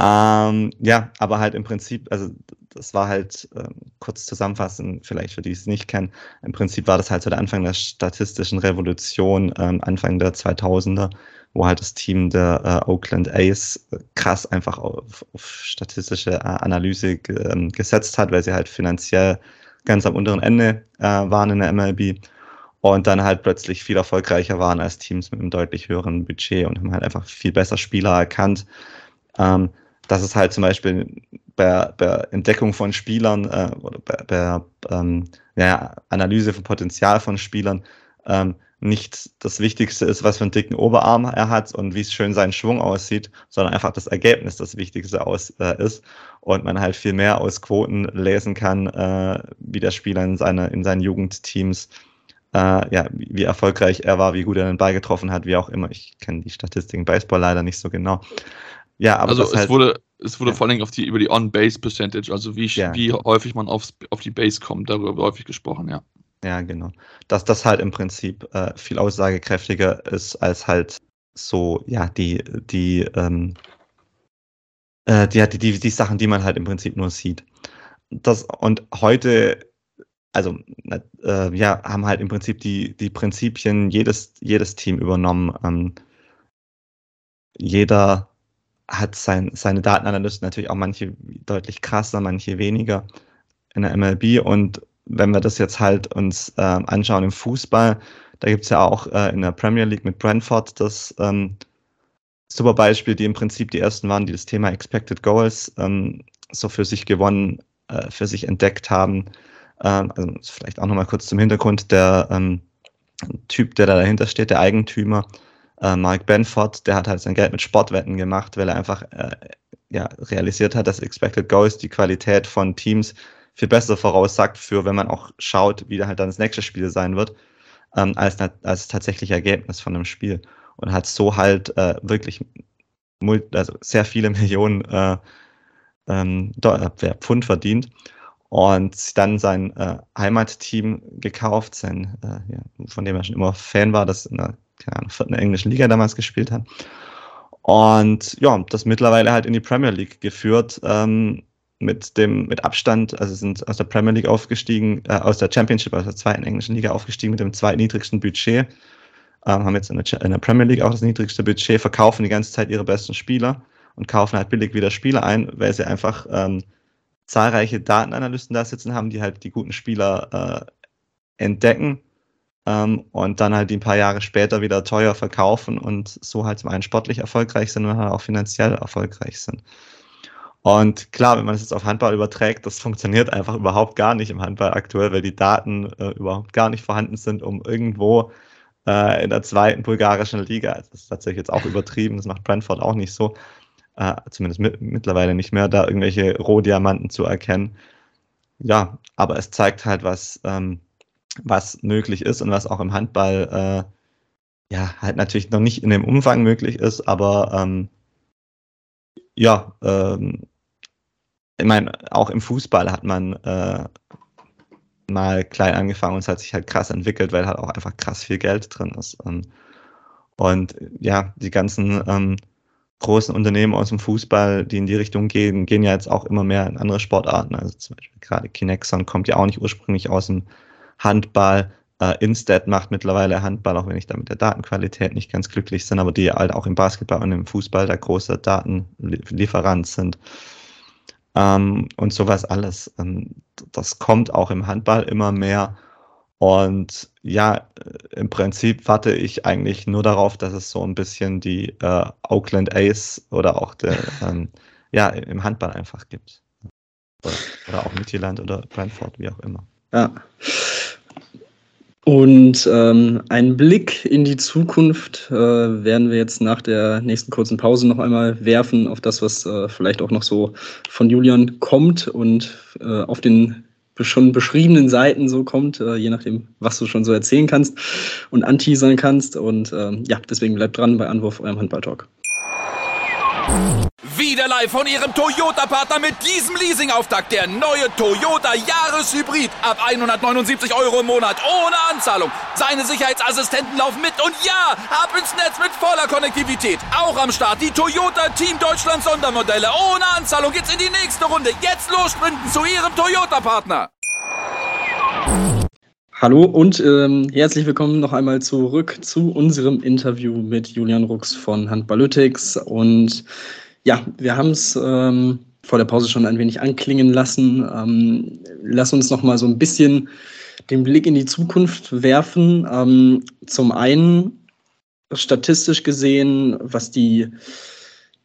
Ähm, ja, aber halt im Prinzip, also das war halt äh, kurz zusammenfassen, vielleicht für die es nicht kennen. Im Prinzip war das halt so der Anfang der statistischen Revolution, ähm, Anfang der 2000er, wo halt das Team der äh, Oakland A's krass einfach auf, auf statistische äh, Analyse ähm, gesetzt hat, weil sie halt finanziell ganz am unteren Ende äh, waren in der MLB und dann halt plötzlich viel erfolgreicher waren als Teams mit einem deutlich höheren Budget und haben halt einfach viel besser Spieler erkannt. Ähm, dass es halt zum Beispiel bei, bei Entdeckung von Spielern äh, oder bei, bei ähm, ja, Analyse von Potenzial von Spielern ähm, nicht das Wichtigste ist, was für einen dicken Oberarm er hat und wie es schön sein Schwung aussieht, sondern einfach das Ergebnis das Wichtigste aus, äh, ist und man halt viel mehr aus Quoten lesen kann, äh, wie der Spieler in, seine, in seinen Jugendteams äh, ja, wie, erfolgreich er war, wie gut er den Ball getroffen hat, wie auch immer. Ich kenne die Statistiken Baseball leider nicht so genau. Ja, aber also es halt, wurde, es wurde ja. vor allem auf die, über die On-Base-Percentage, also wie, ja. wie häufig man aufs, auf die Base kommt, darüber häufig gesprochen, ja. Ja, genau. Dass das halt im Prinzip äh, viel aussagekräftiger ist als halt so, ja, die, die, ähm, äh, die, die, die, die Sachen, die man halt im Prinzip nur sieht. Das, und heute also äh, ja, haben halt im Prinzip die, die Prinzipien jedes, jedes Team übernommen. Ähm, jeder hat sein, seine Datenanalysten natürlich auch manche deutlich krasser, manche weniger in der MLB. Und wenn wir das jetzt halt uns äh, anschauen im Fußball, Da gibt es ja auch äh, in der Premier League mit Brentford das ähm, super Beispiel, die im Prinzip die ersten waren, die das Thema Expected Goals ähm, so für sich gewonnen, äh, für sich entdeckt haben. Ähm, also vielleicht auch nochmal kurz zum Hintergrund, der ähm, Typ, der da dahinter steht, der Eigentümer, äh, Mark Benford, der hat halt sein Geld mit Sportwetten gemacht, weil er einfach äh, ja, realisiert hat, dass Expected Goals die Qualität von Teams viel besser voraussagt, für wenn man auch schaut, wie halt dann das nächste Spiel sein wird, ähm, als, als das tatsächliche Ergebnis von einem Spiel. Und hat so halt äh, wirklich also sehr viele Millionen äh, ähm, äh, Pfund verdient und dann sein äh, Heimatteam gekauft, sein, äh, ja, von dem er schon immer Fan war, das in der keine Ahnung, vierten englischen Liga damals gespielt hat. Und ja, das mittlerweile halt in die Premier League geführt, ähm, mit dem, mit Abstand, also sind aus der Premier League aufgestiegen, äh, aus der Championship, aus der zweiten englischen Liga aufgestiegen mit dem zweitniedrigsten Budget, ähm, haben jetzt in der, in der Premier League auch das niedrigste Budget, verkaufen die ganze Zeit ihre besten Spieler und kaufen halt billig wieder Spieler ein, weil sie einfach ähm, zahlreiche Datenanalysten da sitzen haben, die halt die guten Spieler äh, entdecken ähm, und dann halt die ein paar Jahre später wieder teuer verkaufen und so halt zum einen sportlich erfolgreich sind und halt auch finanziell erfolgreich sind. Und klar, wenn man es jetzt auf Handball überträgt, das funktioniert einfach überhaupt gar nicht im Handball aktuell, weil die Daten äh, überhaupt gar nicht vorhanden sind, um irgendwo äh, in der zweiten bulgarischen Liga, das ist tatsächlich jetzt auch übertrieben, das macht Brentford auch nicht so, äh, zumindest mit, mittlerweile nicht mehr, da irgendwelche Rohdiamanten zu erkennen. Ja, aber es zeigt halt, was, ähm, was möglich ist und was auch im Handball äh, ja halt natürlich noch nicht in dem Umfang möglich ist, aber ähm, ja, ähm, ich meine, auch im Fußball hat man äh, mal klein angefangen und es hat sich halt krass entwickelt, weil halt auch einfach krass viel Geld drin ist. Und, und ja, die ganzen ähm, großen Unternehmen aus dem Fußball, die in die Richtung gehen, gehen ja jetzt auch immer mehr in andere Sportarten. Also zum Beispiel gerade Kinexon kommt ja auch nicht ursprünglich aus dem Handball. Äh, Instead macht mittlerweile Handball, auch wenn ich da mit der Datenqualität nicht ganz glücklich bin, aber die halt auch im Basketball und im Fußball der große Datenlieferant sind. Ähm, und sowas alles. Ähm, das kommt auch im Handball immer mehr. Und ja, äh, im Prinzip warte ich eigentlich nur darauf, dass es so ein bisschen die äh, Oakland Ace oder auch der, ähm, ja, im Handball einfach gibt. Oder, oder auch Midtjylland oder Brentford, wie auch immer. Ja. Und ähm, einen Blick in die Zukunft äh, werden wir jetzt nach der nächsten kurzen Pause noch einmal werfen auf das, was äh, vielleicht auch noch so von Julian kommt und äh, auf den schon beschriebenen Seiten so kommt, äh, je nachdem, was du schon so erzählen kannst und anteasern kannst. Und ähm, ja, deswegen bleibt dran bei Anwurf eurem Handball-Talk. Wieder live von Ihrem Toyota-Partner mit diesem Leasing-Auftakt. Der neue Toyota Jahreshybrid. Ab 179 Euro im Monat. Ohne Anzahlung. Seine Sicherheitsassistenten laufen mit. Und ja, ab ins Netz mit voller Konnektivität. Auch am Start die Toyota Team Deutschland Sondermodelle. Ohne Anzahlung geht's in die nächste Runde. Jetzt los sprinten zu Ihrem Toyota-Partner. Hallo und ähm, herzlich willkommen noch einmal zurück zu unserem Interview mit Julian Rux von Handballytics. Und ja, wir haben es ähm, vor der Pause schon ein wenig anklingen lassen. Ähm, lass uns noch mal so ein bisschen den Blick in die Zukunft werfen. Ähm, zum einen statistisch gesehen, was die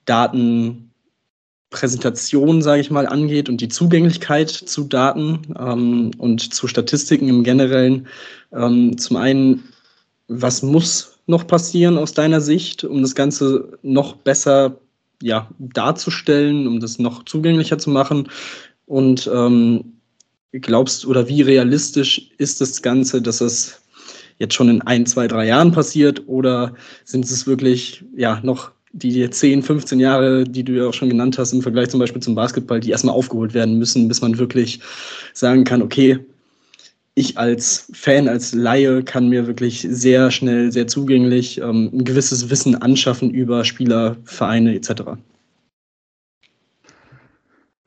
Datenpräsentation, sage ich mal, angeht und die Zugänglichkeit zu Daten ähm, und zu Statistiken im Generellen. Ähm, zum einen, was muss noch passieren aus deiner Sicht, um das Ganze noch besser ja, darzustellen, um das noch zugänglicher zu machen? Und ähm, glaubst oder wie realistisch ist das Ganze, dass es jetzt schon in ein, zwei, drei Jahren passiert? Oder sind es wirklich ja noch die 10, 15 Jahre, die du ja auch schon genannt hast, im Vergleich zum Beispiel zum Basketball, die erstmal aufgeholt werden müssen, bis man wirklich sagen kann, okay, ich als Fan, als Laie kann mir wirklich sehr schnell, sehr zugänglich ähm, ein gewisses Wissen anschaffen über Spieler, Vereine etc.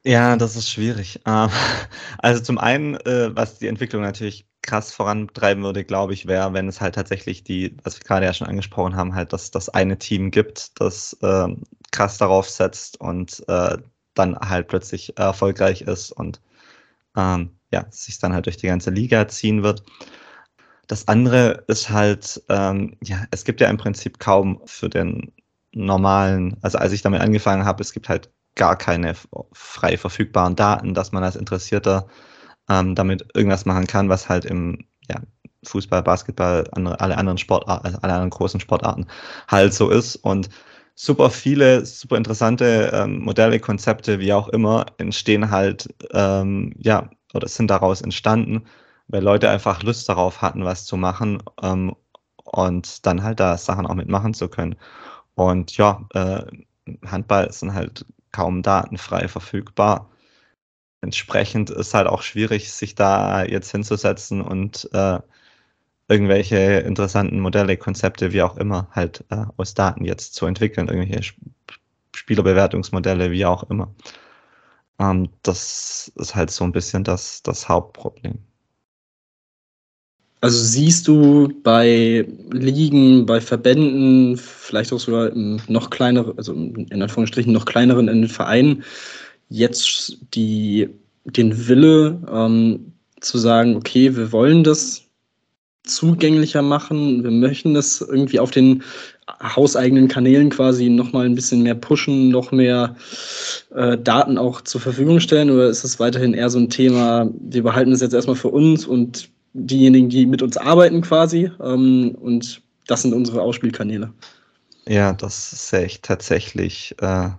Ja, das ist schwierig. Ähm, also zum einen, äh, was die Entwicklung natürlich krass vorantreiben würde, glaube ich, wäre, wenn es halt tatsächlich die, was wir gerade ja schon angesprochen haben, halt, dass das eine Team gibt, das äh, krass darauf setzt und äh, dann halt plötzlich erfolgreich ist und ähm, ja, sich dann halt durch die ganze Liga ziehen wird. Das andere ist halt, ähm, ja, es gibt ja im Prinzip kaum für den normalen, also als ich damit angefangen habe, es gibt halt gar keine frei verfügbaren Daten, dass man als Interessierter ähm, damit irgendwas machen kann, was halt im ja, Fußball, Basketball, andere, alle anderen Sportarten, also alle anderen großen Sportarten halt so ist. Und super viele, super interessante ähm, Modelle, Konzepte, wie auch immer, entstehen halt, ähm, ja, oder sind daraus entstanden, weil Leute einfach Lust darauf hatten, was zu machen ähm, und dann halt da Sachen auch mitmachen zu können. Und ja, äh, Handball sind halt kaum datenfrei verfügbar. Entsprechend ist halt auch schwierig, sich da jetzt hinzusetzen und äh, irgendwelche interessanten Modelle, Konzepte, wie auch immer, halt äh, aus Daten jetzt zu entwickeln, irgendwelche Spielerbewertungsmodelle, wie auch immer. Ähm, das ist halt so ein bisschen das, das Hauptproblem. Also siehst du bei Ligen, bei Verbänden, vielleicht auch sogar im noch kleineren, also in Anführungsstrichen noch kleineren Vereinen, jetzt die, den Wille ähm, zu sagen, okay, wir wollen das zugänglicher machen, wir möchten das irgendwie auf den hauseigenen Kanälen quasi nochmal ein bisschen mehr pushen, noch mehr äh, Daten auch zur Verfügung stellen? Oder ist es weiterhin eher so ein Thema, wir behalten es jetzt erstmal für uns und diejenigen, die mit uns arbeiten quasi. Ähm, und das sind unsere Ausspielkanäle. Ja, das sehe ich tatsächlich. Äh,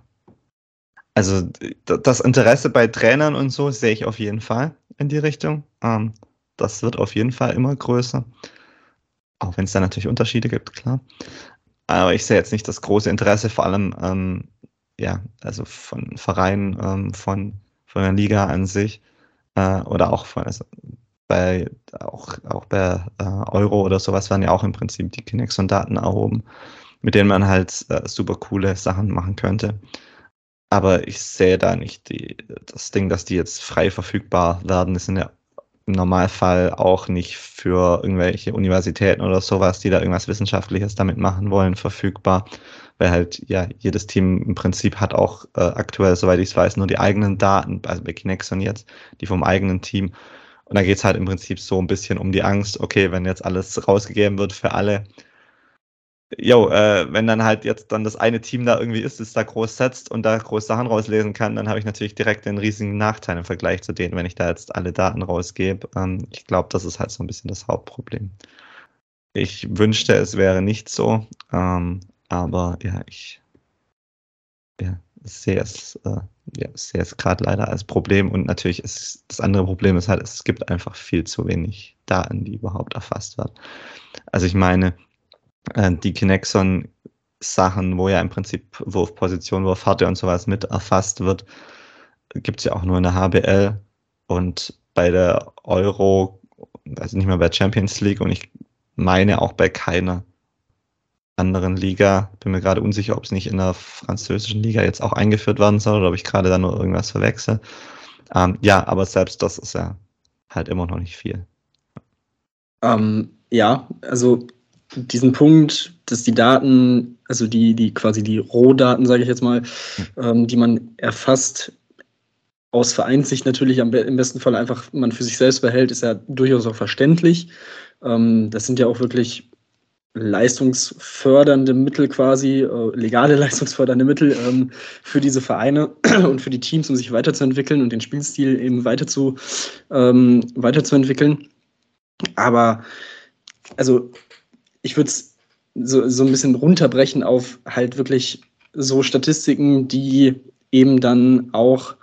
also das Interesse bei Trainern und so sehe ich auf jeden Fall in die Richtung. Ähm, das wird auf jeden Fall immer größer. Auch wenn es da natürlich Unterschiede gibt, klar. Aber ich sehe jetzt nicht das große Interesse, vor allem ähm, ja, also von Vereinen, ähm, von, von der Liga an sich äh, oder auch von, also bei auch, auch bei äh, Euro oder sowas werden ja auch im Prinzip die Kinexon-Daten erhoben, mit denen man halt äh, super coole Sachen machen könnte. Aber ich sehe da nicht die, das Ding, dass die jetzt frei verfügbar werden. Das sind ja im Normalfall auch nicht für irgendwelche Universitäten oder sowas, die da irgendwas Wissenschaftliches damit machen wollen, verfügbar. Weil halt, ja, jedes Team im Prinzip hat auch äh, aktuell, soweit ich es weiß, nur die eigenen Daten, also bei Kinexon jetzt, die vom eigenen Team. Und da geht es halt im Prinzip so ein bisschen um die Angst, okay, wenn jetzt alles rausgegeben wird für alle, jo, äh, wenn dann halt jetzt dann das eine Team da irgendwie ist, das da groß setzt und da groß Sachen rauslesen kann, dann habe ich natürlich direkt den riesigen Nachteil im Vergleich zu denen, wenn ich da jetzt alle Daten rausgebe. Ähm, ich glaube, das ist halt so ein bisschen das Hauptproblem. Ich wünschte, es wäre nicht so, ähm, aber ja, ich ja, sehe es, äh, ja, sehe es gerade leider als Problem und natürlich ist das andere Problem ist halt, es gibt einfach viel zu wenig Daten, die überhaupt erfasst werden. Also ich meine, äh, die Kinexon Sachen, wo ja im Prinzip Wurfposition, Wurfharte und sowas mit erfasst wird, gibt es ja auch nur in der HBL und bei der Euro, also nicht mehr bei Champions League und ich meine auch bei keiner anderen Liga. Bin mir gerade unsicher, ob es nicht in der französischen Liga jetzt auch eingeführt werden soll oder ob ich gerade da nur irgendwas verwechsel. Ähm, ja, aber selbst das ist ja halt immer noch nicht viel. Ähm, ja, also diesen Punkt, dass die Daten, also die, die quasi die Rohdaten, sage ich jetzt mal, hm. ähm, die man erfasst, aus Vereinssicht natürlich am, im besten Fall einfach man für sich selbst behält, ist ja durchaus auch verständlich. Ähm, das sind ja auch wirklich leistungsfördernde Mittel quasi, äh, legale leistungsfördernde Mittel ähm, für diese Vereine und für die Teams, um sich weiterzuentwickeln und den Spielstil eben weiter zu, ähm, weiterzuentwickeln. Aber also ich würde es so, so ein bisschen runterbrechen auf halt wirklich so Statistiken, die eben dann auch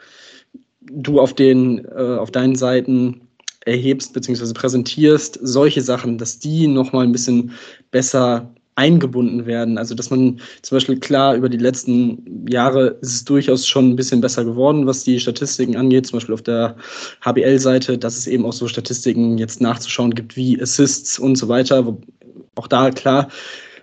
du auf den, äh, auf deinen Seiten erhebst bzw. präsentierst, solche Sachen, dass die nochmal ein bisschen besser eingebunden werden. Also dass man zum Beispiel klar über die letzten Jahre ist es durchaus schon ein bisschen besser geworden, was die Statistiken angeht, zum Beispiel auf der HBL-Seite, dass es eben auch so Statistiken jetzt nachzuschauen gibt wie Assists und so weiter. Auch da klar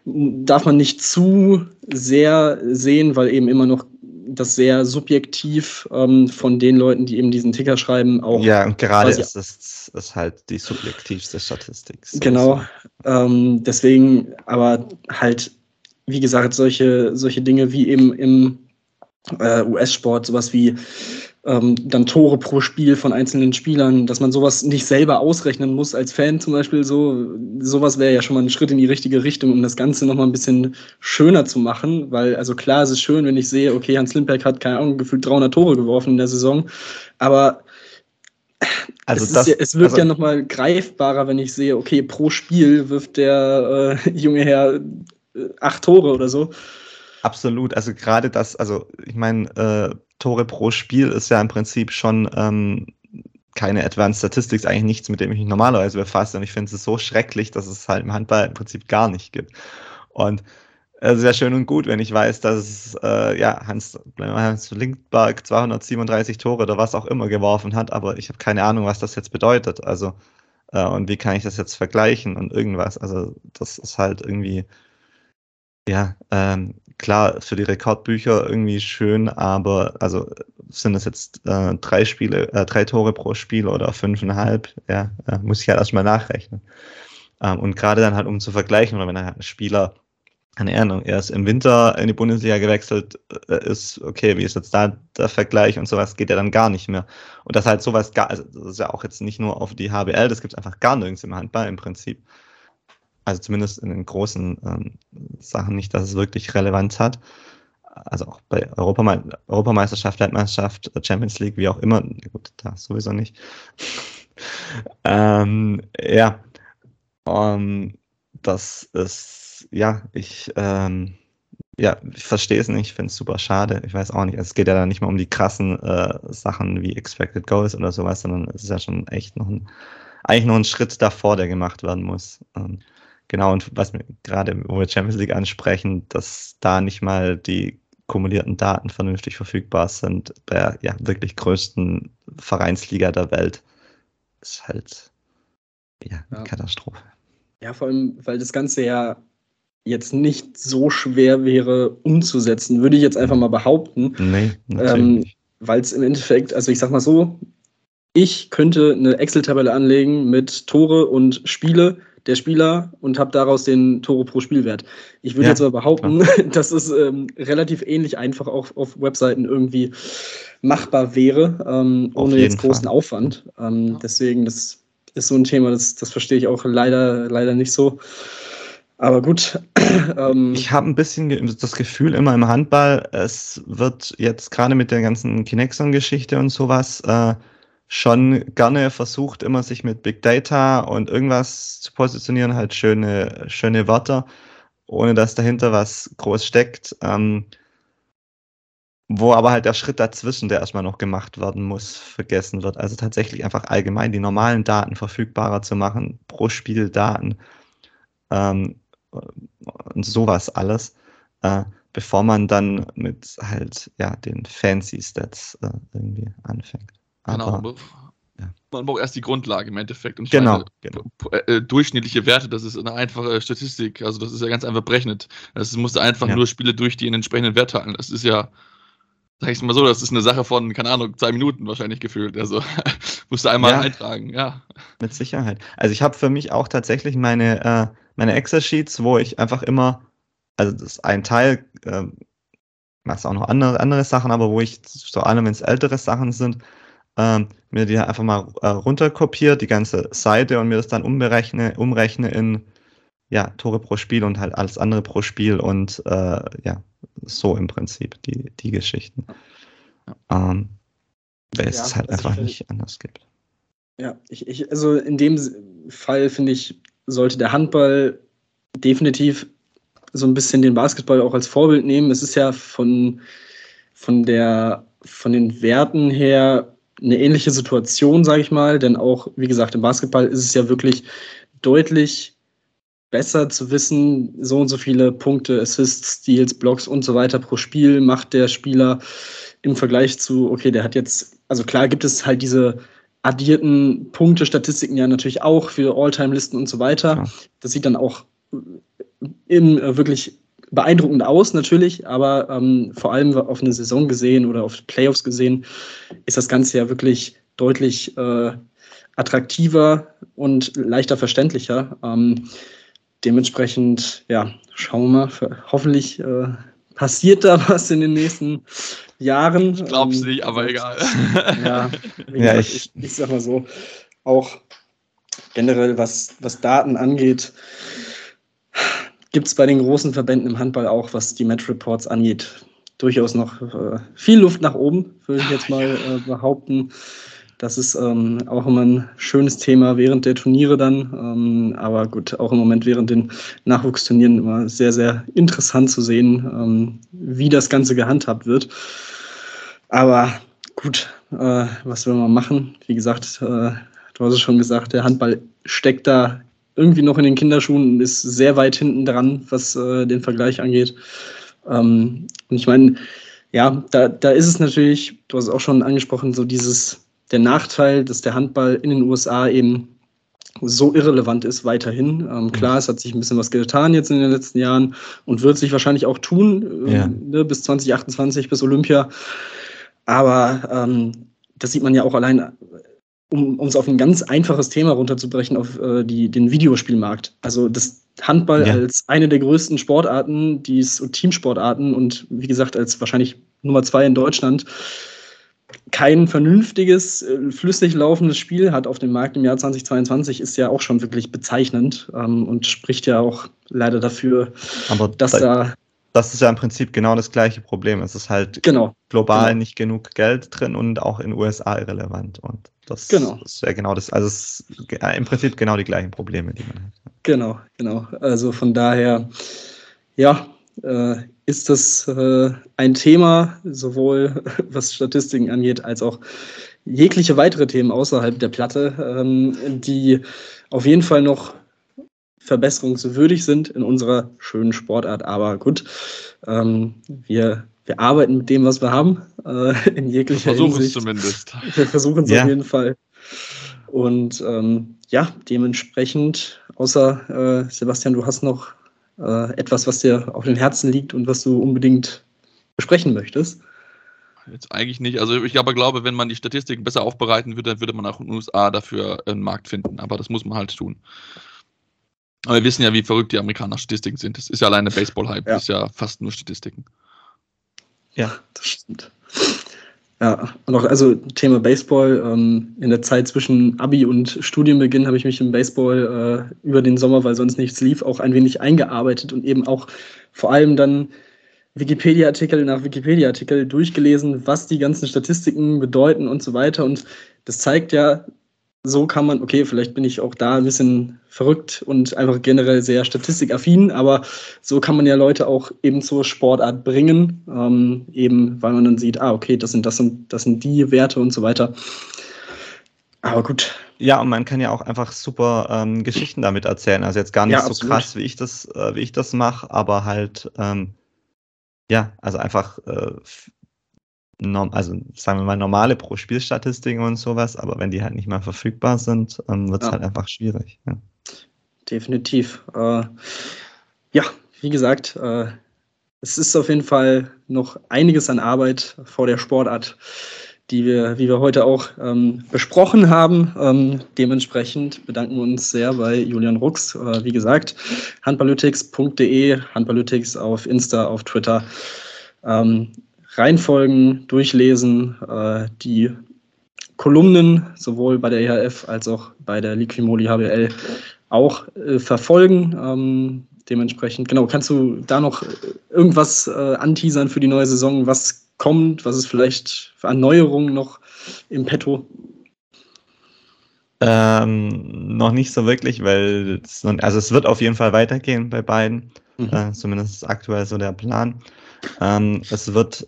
darf man nicht zu sehr sehen, weil eben immer noch das sehr subjektiv ähm, von den Leuten, die eben diesen Ticker schreiben, auch. Ja, und gerade ist es ist halt die subjektivste Statistik. So genau. Ähm, deswegen, aber halt, wie gesagt, solche, solche Dinge wie eben im äh, US-Sport, sowas wie ähm, dann Tore pro Spiel von einzelnen Spielern, dass man sowas nicht selber ausrechnen muss als Fan zum Beispiel. So sowas wäre ja schon mal ein Schritt in die richtige Richtung, um das Ganze noch mal ein bisschen schöner zu machen, weil also klar, es ist schön, wenn ich sehe, okay, Hans Lindberg hat keine Ahnung gefühlt 300 Tore geworfen in der Saison, aber also es, das, ja, es wird also, ja noch mal greifbarer, wenn ich sehe, okay, pro Spiel wirft der äh, junge Herr äh, acht Tore oder so. Absolut, also gerade das, also ich meine, äh, Tore pro Spiel ist ja im Prinzip schon ähm, keine Advanced Statistics, eigentlich nichts, mit dem ich mich normalerweise befasse. Und ich finde es so schrecklich, dass es halt im Handball im Prinzip gar nicht gibt. Und es ist ja schön und gut, wenn ich weiß, dass äh, ja, Hans, Hans Linkberg 237 Tore oder was auch immer geworfen hat, aber ich habe keine Ahnung, was das jetzt bedeutet. Also, äh, und wie kann ich das jetzt vergleichen und irgendwas. Also, das ist halt irgendwie, ja, ähm, klar, für die Rekordbücher irgendwie schön, aber also sind das jetzt äh, drei Spiele, äh, drei Tore pro Spiel oder fünfeinhalb, ja, äh, muss ich halt erstmal nachrechnen. Ähm, und gerade dann halt, um zu vergleichen, oder wenn halt ein Spieler, keine Ahnung, erst im Winter in die Bundesliga gewechselt äh, ist, okay, wie ist jetzt da der Vergleich und sowas, geht ja dann gar nicht mehr. Und das halt sowas gar, also das ist ja auch jetzt nicht nur auf die HBL, das gibt es einfach gar nirgends im Handball im Prinzip also zumindest in den großen ähm, Sachen nicht, dass es wirklich Relevanz hat. Also auch bei Europame Europameisterschaft, Weltmeisterschaft, Champions League, wie auch immer. Gut, da sowieso nicht. ähm, ja, um, das ist, ja, ich, ähm, ja, ich verstehe es nicht, ich finde es super schade. Ich weiß auch nicht. Es geht ja dann nicht mehr um die krassen äh, Sachen wie Expected Goals oder sowas, sondern es ist ja schon echt noch ein, eigentlich noch ein Schritt davor, der gemacht werden muss. Ähm, Genau, und was wir gerade, wo wir Champions League ansprechen, dass da nicht mal die kumulierten Daten vernünftig verfügbar sind bei der ja, wirklich größten Vereinsliga der Welt, ist halt ja, eine ja. Katastrophe. Ja, vor allem, weil das Ganze ja jetzt nicht so schwer wäre umzusetzen, würde ich jetzt einfach mal behaupten. Nee, ähm, weil es im Endeffekt, also ich sag mal so, ich könnte eine Excel-Tabelle anlegen mit Tore und Spiele der Spieler und habe daraus den Tore pro Spielwert. Ich würde ja, jetzt aber behaupten, klar. dass es ähm, relativ ähnlich einfach auch auf Webseiten irgendwie machbar wäre, ähm, ohne jetzt großen Fall. Aufwand. Ähm, deswegen, das ist so ein Thema, das, das verstehe ich auch leider, leider nicht so. Aber gut. Ähm, ich habe ein bisschen das Gefühl immer im Handball, es wird jetzt gerade mit der ganzen Kinexon-Geschichte und sowas, äh, schon gerne versucht, immer sich mit Big Data und irgendwas zu positionieren, halt schöne, schöne Wörter, ohne dass dahinter was groß steckt. Ähm, wo aber halt der Schritt dazwischen, der erstmal noch gemacht werden muss, vergessen wird. Also tatsächlich einfach allgemein die normalen Daten verfügbarer zu machen, pro Spiel Daten ähm, und sowas alles, äh, bevor man dann mit halt ja den fancy Stats äh, irgendwie anfängt. Genau. Aber, ja. Man braucht erst die Grundlage im Endeffekt. Und genau, meine, genau. Äh, durchschnittliche Werte, das ist eine einfache Statistik. Also das ist ja ganz einfach berechnet. Das musst einfach ja. nur Spiele durch die in entsprechenden Wert halten. Das ist ja, sag ich mal so, das ist eine Sache von, keine Ahnung, zwei Minuten wahrscheinlich gefühlt. Also musst du einmal ja, eintragen, ja. Mit Sicherheit. Also ich habe für mich auch tatsächlich meine, äh, meine Excel-Sheets, wo ich einfach immer, also das ist ein Teil, äh, machst auch noch andere, andere Sachen, aber wo ich vor allem, wenn es ältere Sachen sind, ähm, mir die einfach mal äh, runterkopiert, die ganze Seite und mir das dann umberechne, umrechne in ja, Tore pro Spiel und halt alles andere pro Spiel und äh, ja, so im Prinzip die, die Geschichten. Ähm, weil es ja, halt also einfach nicht anders gibt. Ja, ich, ich, also in dem Fall finde ich, sollte der Handball definitiv so ein bisschen den Basketball auch als Vorbild nehmen. Es ist ja von, von, der, von den Werten her eine ähnliche Situation, sage ich mal, denn auch, wie gesagt, im Basketball ist es ja wirklich deutlich besser zu wissen, so und so viele Punkte, Assists, Steals, Blocks und so weiter pro Spiel macht der Spieler im Vergleich zu, okay, der hat jetzt, also klar gibt es halt diese addierten Punkte, Statistiken ja natürlich auch für All-Time-Listen und so weiter. Ja. Das sieht dann auch im, äh, wirklich beeindruckend aus, natürlich, aber ähm, vor allem auf eine Saison gesehen oder auf Playoffs gesehen, ist das Ganze ja wirklich deutlich äh, attraktiver und leichter verständlicher. Ähm, dementsprechend, ja, schauen wir mal. Hoffentlich äh, passiert da was in den nächsten Jahren. Ich glaube es ähm, nicht, aber egal. Ja, ja ich, ich, ich sag mal so, auch generell was, was Daten angeht, gibt es bei den großen Verbänden im Handball auch, was die Match-Reports angeht, durchaus noch äh, viel Luft nach oben, würde ich jetzt mal äh, behaupten. Das ist ähm, auch immer ein schönes Thema während der Turniere dann. Ähm, aber gut, auch im Moment während den Nachwuchsturnieren immer sehr, sehr interessant zu sehen, ähm, wie das Ganze gehandhabt wird. Aber gut, äh, was will man machen? Wie gesagt, äh, du hast es schon gesagt, der Handball steckt da irgendwie noch in den Kinderschuhen und ist sehr weit hinten dran, was äh, den Vergleich angeht. Ähm, und ich meine, ja, da, da ist es natürlich, du hast es auch schon angesprochen, so dieses, der Nachteil, dass der Handball in den USA eben so irrelevant ist weiterhin. Ähm, klar, es hat sich ein bisschen was getan jetzt in den letzten Jahren und wird sich wahrscheinlich auch tun äh, ja. ne, bis 2028, bis Olympia. Aber ähm, das sieht man ja auch allein um uns auf ein ganz einfaches Thema runterzubrechen, auf äh, die, den Videospielmarkt. Also das Handball ja. als eine der größten Sportarten, die ist Teamsportarten und wie gesagt als wahrscheinlich Nummer zwei in Deutschland kein vernünftiges, äh, flüssig laufendes Spiel hat auf dem Markt im Jahr 2022, ist ja auch schon wirklich bezeichnend ähm, und spricht ja auch leider dafür, Aber dass da das ist ja im Prinzip genau das gleiche Problem. Es ist halt genau. global genau. nicht genug Geld drin und auch in den USA irrelevant. Und das, genau. das wäre genau das, also es ist im Prinzip genau die gleichen Probleme, die man hat. Genau, genau. Also von daher, ja, äh, ist das äh, ein Thema, sowohl was Statistiken angeht, als auch jegliche weitere Themen außerhalb der Platte, ähm, die auf jeden Fall noch verbesserungswürdig sind in unserer schönen Sportart. Aber gut, ähm, wir, wir arbeiten mit dem, was wir haben, äh, in jeglicher wir versuchen Hinsicht. es zumindest. Wir versuchen es ja. auf jeden Fall. Und ähm, ja, dementsprechend, außer äh, Sebastian, du hast noch äh, etwas, was dir auf den Herzen liegt und was du unbedingt besprechen möchtest. Jetzt eigentlich nicht. Also ich aber glaube, wenn man die Statistiken besser aufbereiten würde, dann würde man auch in den USA dafür einen Markt finden. Aber das muss man halt tun. Aber wir wissen ja, wie verrückt die Amerikaner Statistiken sind. Das ist ja alleine Baseball-Hype, ja. das ist ja fast nur Statistiken. Ja, das stimmt. Ja, und auch also Thema Baseball. Ähm, in der Zeit zwischen Abi und Studienbeginn habe ich mich im Baseball äh, über den Sommer, weil sonst nichts lief, auch ein wenig eingearbeitet und eben auch vor allem dann Wikipedia-Artikel nach Wikipedia-Artikel durchgelesen, was die ganzen Statistiken bedeuten und so weiter. Und das zeigt ja, so kann man, okay, vielleicht bin ich auch da ein bisschen verrückt und einfach generell sehr statistikaffin, aber so kann man ja Leute auch eben zur Sportart bringen, ähm, eben weil man dann sieht, ah, okay, das sind das und das sind die Werte und so weiter. Aber gut. Ja, und man kann ja auch einfach super ähm, Geschichten damit erzählen. Also jetzt gar nicht ja, so krass, wie ich das, äh, wie ich das mache, aber halt ähm, ja, also einfach äh, also sagen wir mal normale Pro-Spiel-Statistiken und sowas, aber wenn die halt nicht mehr verfügbar sind, ähm, wird es ja. halt einfach schwierig. Ja. Definitiv. Äh, ja, wie gesagt, äh, es ist auf jeden Fall noch einiges an Arbeit vor der Sportart, die wir, wie wir heute auch ähm, besprochen haben. Ähm, dementsprechend bedanken wir uns sehr bei Julian Rux. Äh, wie gesagt, handballytics.de, Handballytics auf Insta, auf Twitter. Ähm, reinfolgen, durchlesen, äh, die Kolumnen sowohl bei der EHF als auch bei der Liquimoli HBL auch äh, verfolgen. Ähm, dementsprechend, genau, kannst du da noch irgendwas äh, anteasern für die neue Saison, was kommt, was ist vielleicht für Erneuerungen noch im Petto? Ähm, noch nicht so wirklich, weil es, also es wird auf jeden Fall weitergehen bei beiden. Mhm. Äh, zumindest ist aktuell so der Plan. Ähm, es wird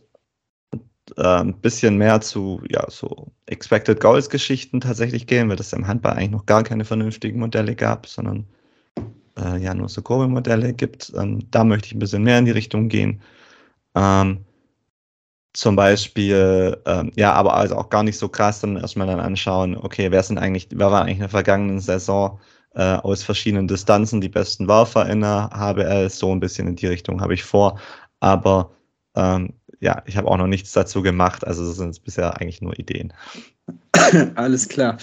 ein bisschen mehr zu ja, so Expected Goals Geschichten tatsächlich gehen, weil es im Handball eigentlich noch gar keine vernünftigen Modelle gab, sondern äh, ja nur so Kurve-Modelle gibt. Ähm, da möchte ich ein bisschen mehr in die Richtung gehen. Ähm, zum Beispiel, ähm, ja, aber also auch gar nicht so krass, dann erstmal dann anschauen, okay, wer sind eigentlich, wer war eigentlich in der vergangenen Saison äh, aus verschiedenen Distanzen die besten Werfer in der HBL, so ein bisschen in die Richtung habe ich vor. Aber ähm, ja, ich habe auch noch nichts dazu gemacht. Also das sind bisher eigentlich nur Ideen. Alles klar.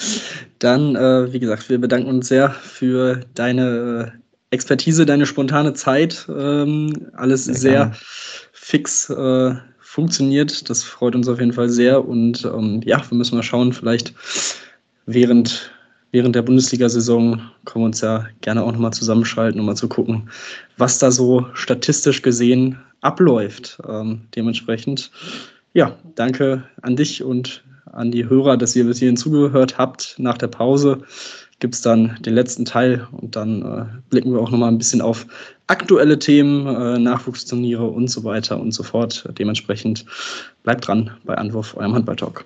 Dann, äh, wie gesagt, wir bedanken uns sehr für deine äh, Expertise, deine spontane Zeit. Ähm, alles sehr, sehr fix äh, funktioniert. Das freut uns auf jeden Fall sehr. Und ähm, ja, wir müssen mal schauen, vielleicht während, während der Bundesliga-Saison können wir uns ja gerne auch nochmal zusammenschalten, um mal zu gucken, was da so statistisch gesehen abläuft. Ähm, dementsprechend, ja, danke an dich und an die Hörer, dass ihr bis hierhin zugehört habt. Nach der Pause gibt es dann den letzten Teil und dann äh, blicken wir auch nochmal ein bisschen auf aktuelle Themen, äh, Nachwuchsturniere und so weiter und so fort. Dementsprechend bleibt dran bei Anwurf, eurem Handballtalk.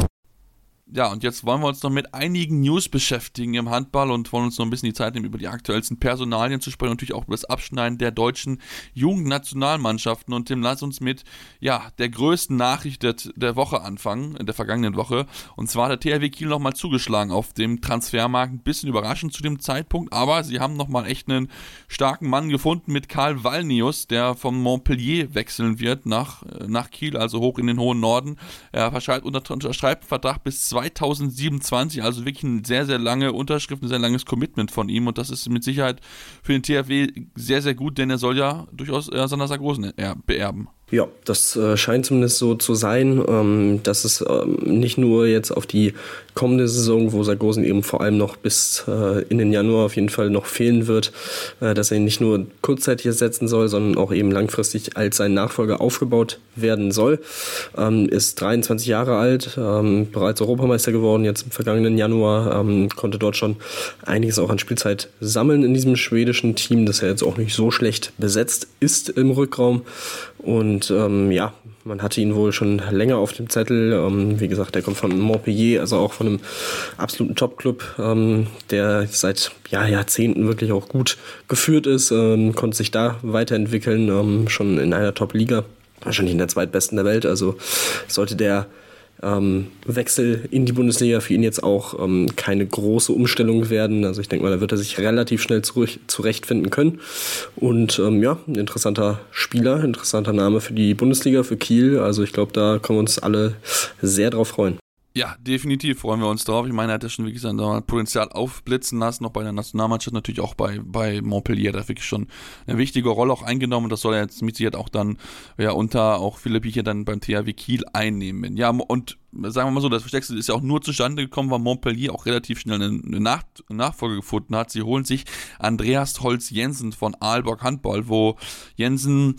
Ja, und jetzt wollen wir uns noch mit einigen News beschäftigen im Handball und wollen uns noch ein bisschen die Zeit nehmen, über die aktuellsten Personalien zu sprechen, natürlich auch über das Abschneiden der deutschen Jugendnationalmannschaften. Und Tim, lass uns mit, ja, der größten Nachricht der, der Woche anfangen, der vergangenen Woche. Und zwar hat der THW Kiel nochmal zugeschlagen auf dem Transfermarkt. Ein bisschen überraschend zu dem Zeitpunkt, aber sie haben nochmal echt einen starken Mann gefunden mit Karl Wallnius, der vom Montpellier wechseln wird nach, nach Kiel, also hoch in den hohen Norden. Er unterschreibt einen Vertrag bis 2000 2027, also wirklich eine sehr, sehr lange Unterschrift, ein sehr langes Commitment von ihm und das ist mit Sicherheit für den THW sehr, sehr gut, denn er soll ja durchaus äh, Sander Sargosen beerben. Ja, das äh, scheint zumindest so zu sein, ähm, dass es ähm, nicht nur jetzt auf die kommende Saison, wo Sargosen eben vor allem noch bis äh, in den Januar auf jeden Fall noch fehlen wird, äh, dass er ihn nicht nur kurzzeitig ersetzen soll, sondern auch eben langfristig als sein Nachfolger aufgebaut werden soll. Ähm, ist 23 Jahre alt, bereits Europameister geworden, jetzt im vergangenen Januar, konnte dort schon einiges auch an Spielzeit sammeln in diesem schwedischen Team, das ja jetzt auch nicht so schlecht besetzt ist im Rückraum. Und ähm, ja, man hatte ihn wohl schon länger auf dem Zettel. Ähm, wie gesagt, er kommt von Montpellier, also auch von einem absoluten Top-Club, ähm, der seit ja, Jahrzehnten wirklich auch gut geführt ist, ähm, konnte sich da weiterentwickeln, ähm, schon in einer Top-Liga, wahrscheinlich in der zweitbesten der Welt. Also sollte der ähm, Wechsel in die Bundesliga für ihn jetzt auch ähm, keine große Umstellung werden. Also ich denke mal, da wird er sich relativ schnell zurechtfinden können. Und ähm, ja, ein interessanter Spieler, interessanter Name für die Bundesliga, für Kiel. Also ich glaube, da können wir uns alle sehr drauf freuen. Ja, definitiv freuen wir uns drauf. Ich meine, er hat ja schon wirklich sein Potenzial aufblitzen lassen, noch bei der Nationalmannschaft, natürlich auch bei, bei Montpellier. Da wirklich schon eine wichtige Rolle auch eingenommen. Das soll er jetzt mit Sicherheit auch dann ja, unter auch Philipp hier dann beim THW Kiel einnehmen. Ja, und sagen wir mal so, das Versteckste ist ja auch nur zustande gekommen, weil Montpellier auch relativ schnell eine, Nach Nachfolge gefunden hat. Sie holen sich Andreas Holz Jensen von Aalborg Handball, wo Jensen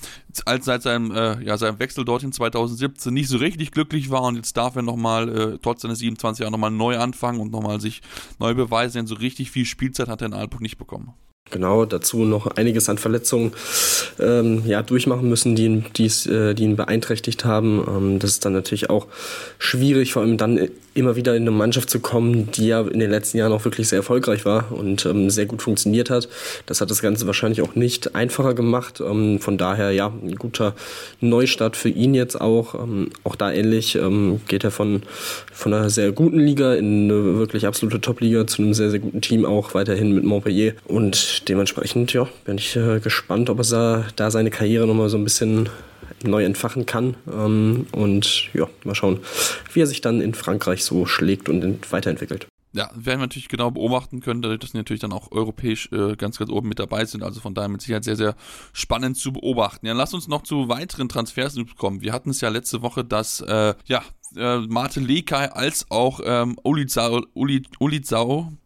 als seit seinem, äh, ja, seinem Wechsel dorthin 2017 nicht so richtig glücklich war und jetzt darf er nochmal, äh, trotz seines 27 Jahre, nochmal neu anfangen und nochmal sich neu beweisen, denn so richtig viel Spielzeit hat er in Aalborg nicht bekommen. Genau, dazu noch einiges an Verletzungen ähm, ja, durchmachen müssen, die ihn, die's, äh, die ihn beeinträchtigt haben. Ähm, das ist dann natürlich auch schwierig, vor allem dann immer wieder in eine Mannschaft zu kommen, die ja in den letzten Jahren auch wirklich sehr erfolgreich war und ähm, sehr gut funktioniert hat. Das hat das Ganze wahrscheinlich auch nicht einfacher gemacht. Ähm, von daher, ja, ein guter Neustart für ihn jetzt auch. Ähm, auch da ähnlich ähm, geht er von, von einer sehr guten Liga in eine wirklich absolute Top-Liga zu einem sehr, sehr guten Team auch weiterhin mit Montpellier. Und dementsprechend, ja, bin ich äh, gespannt, ob er da seine Karriere nochmal so ein bisschen neu entfachen kann. Ähm, und ja, mal schauen, wie er sich dann in Frankreich so schlägt und weiterentwickelt. Ja, werden wir natürlich genau beobachten können, dadurch, dass sie natürlich dann auch europäisch äh, ganz, ganz oben mit dabei sind. Also von daher mit Sicherheit sehr, sehr spannend zu beobachten. Ja, lass uns noch zu weiteren Transfers kommen. Wir hatten es ja letzte Woche, dass äh, ja, äh, Mate Lekai als auch ähm, Olizau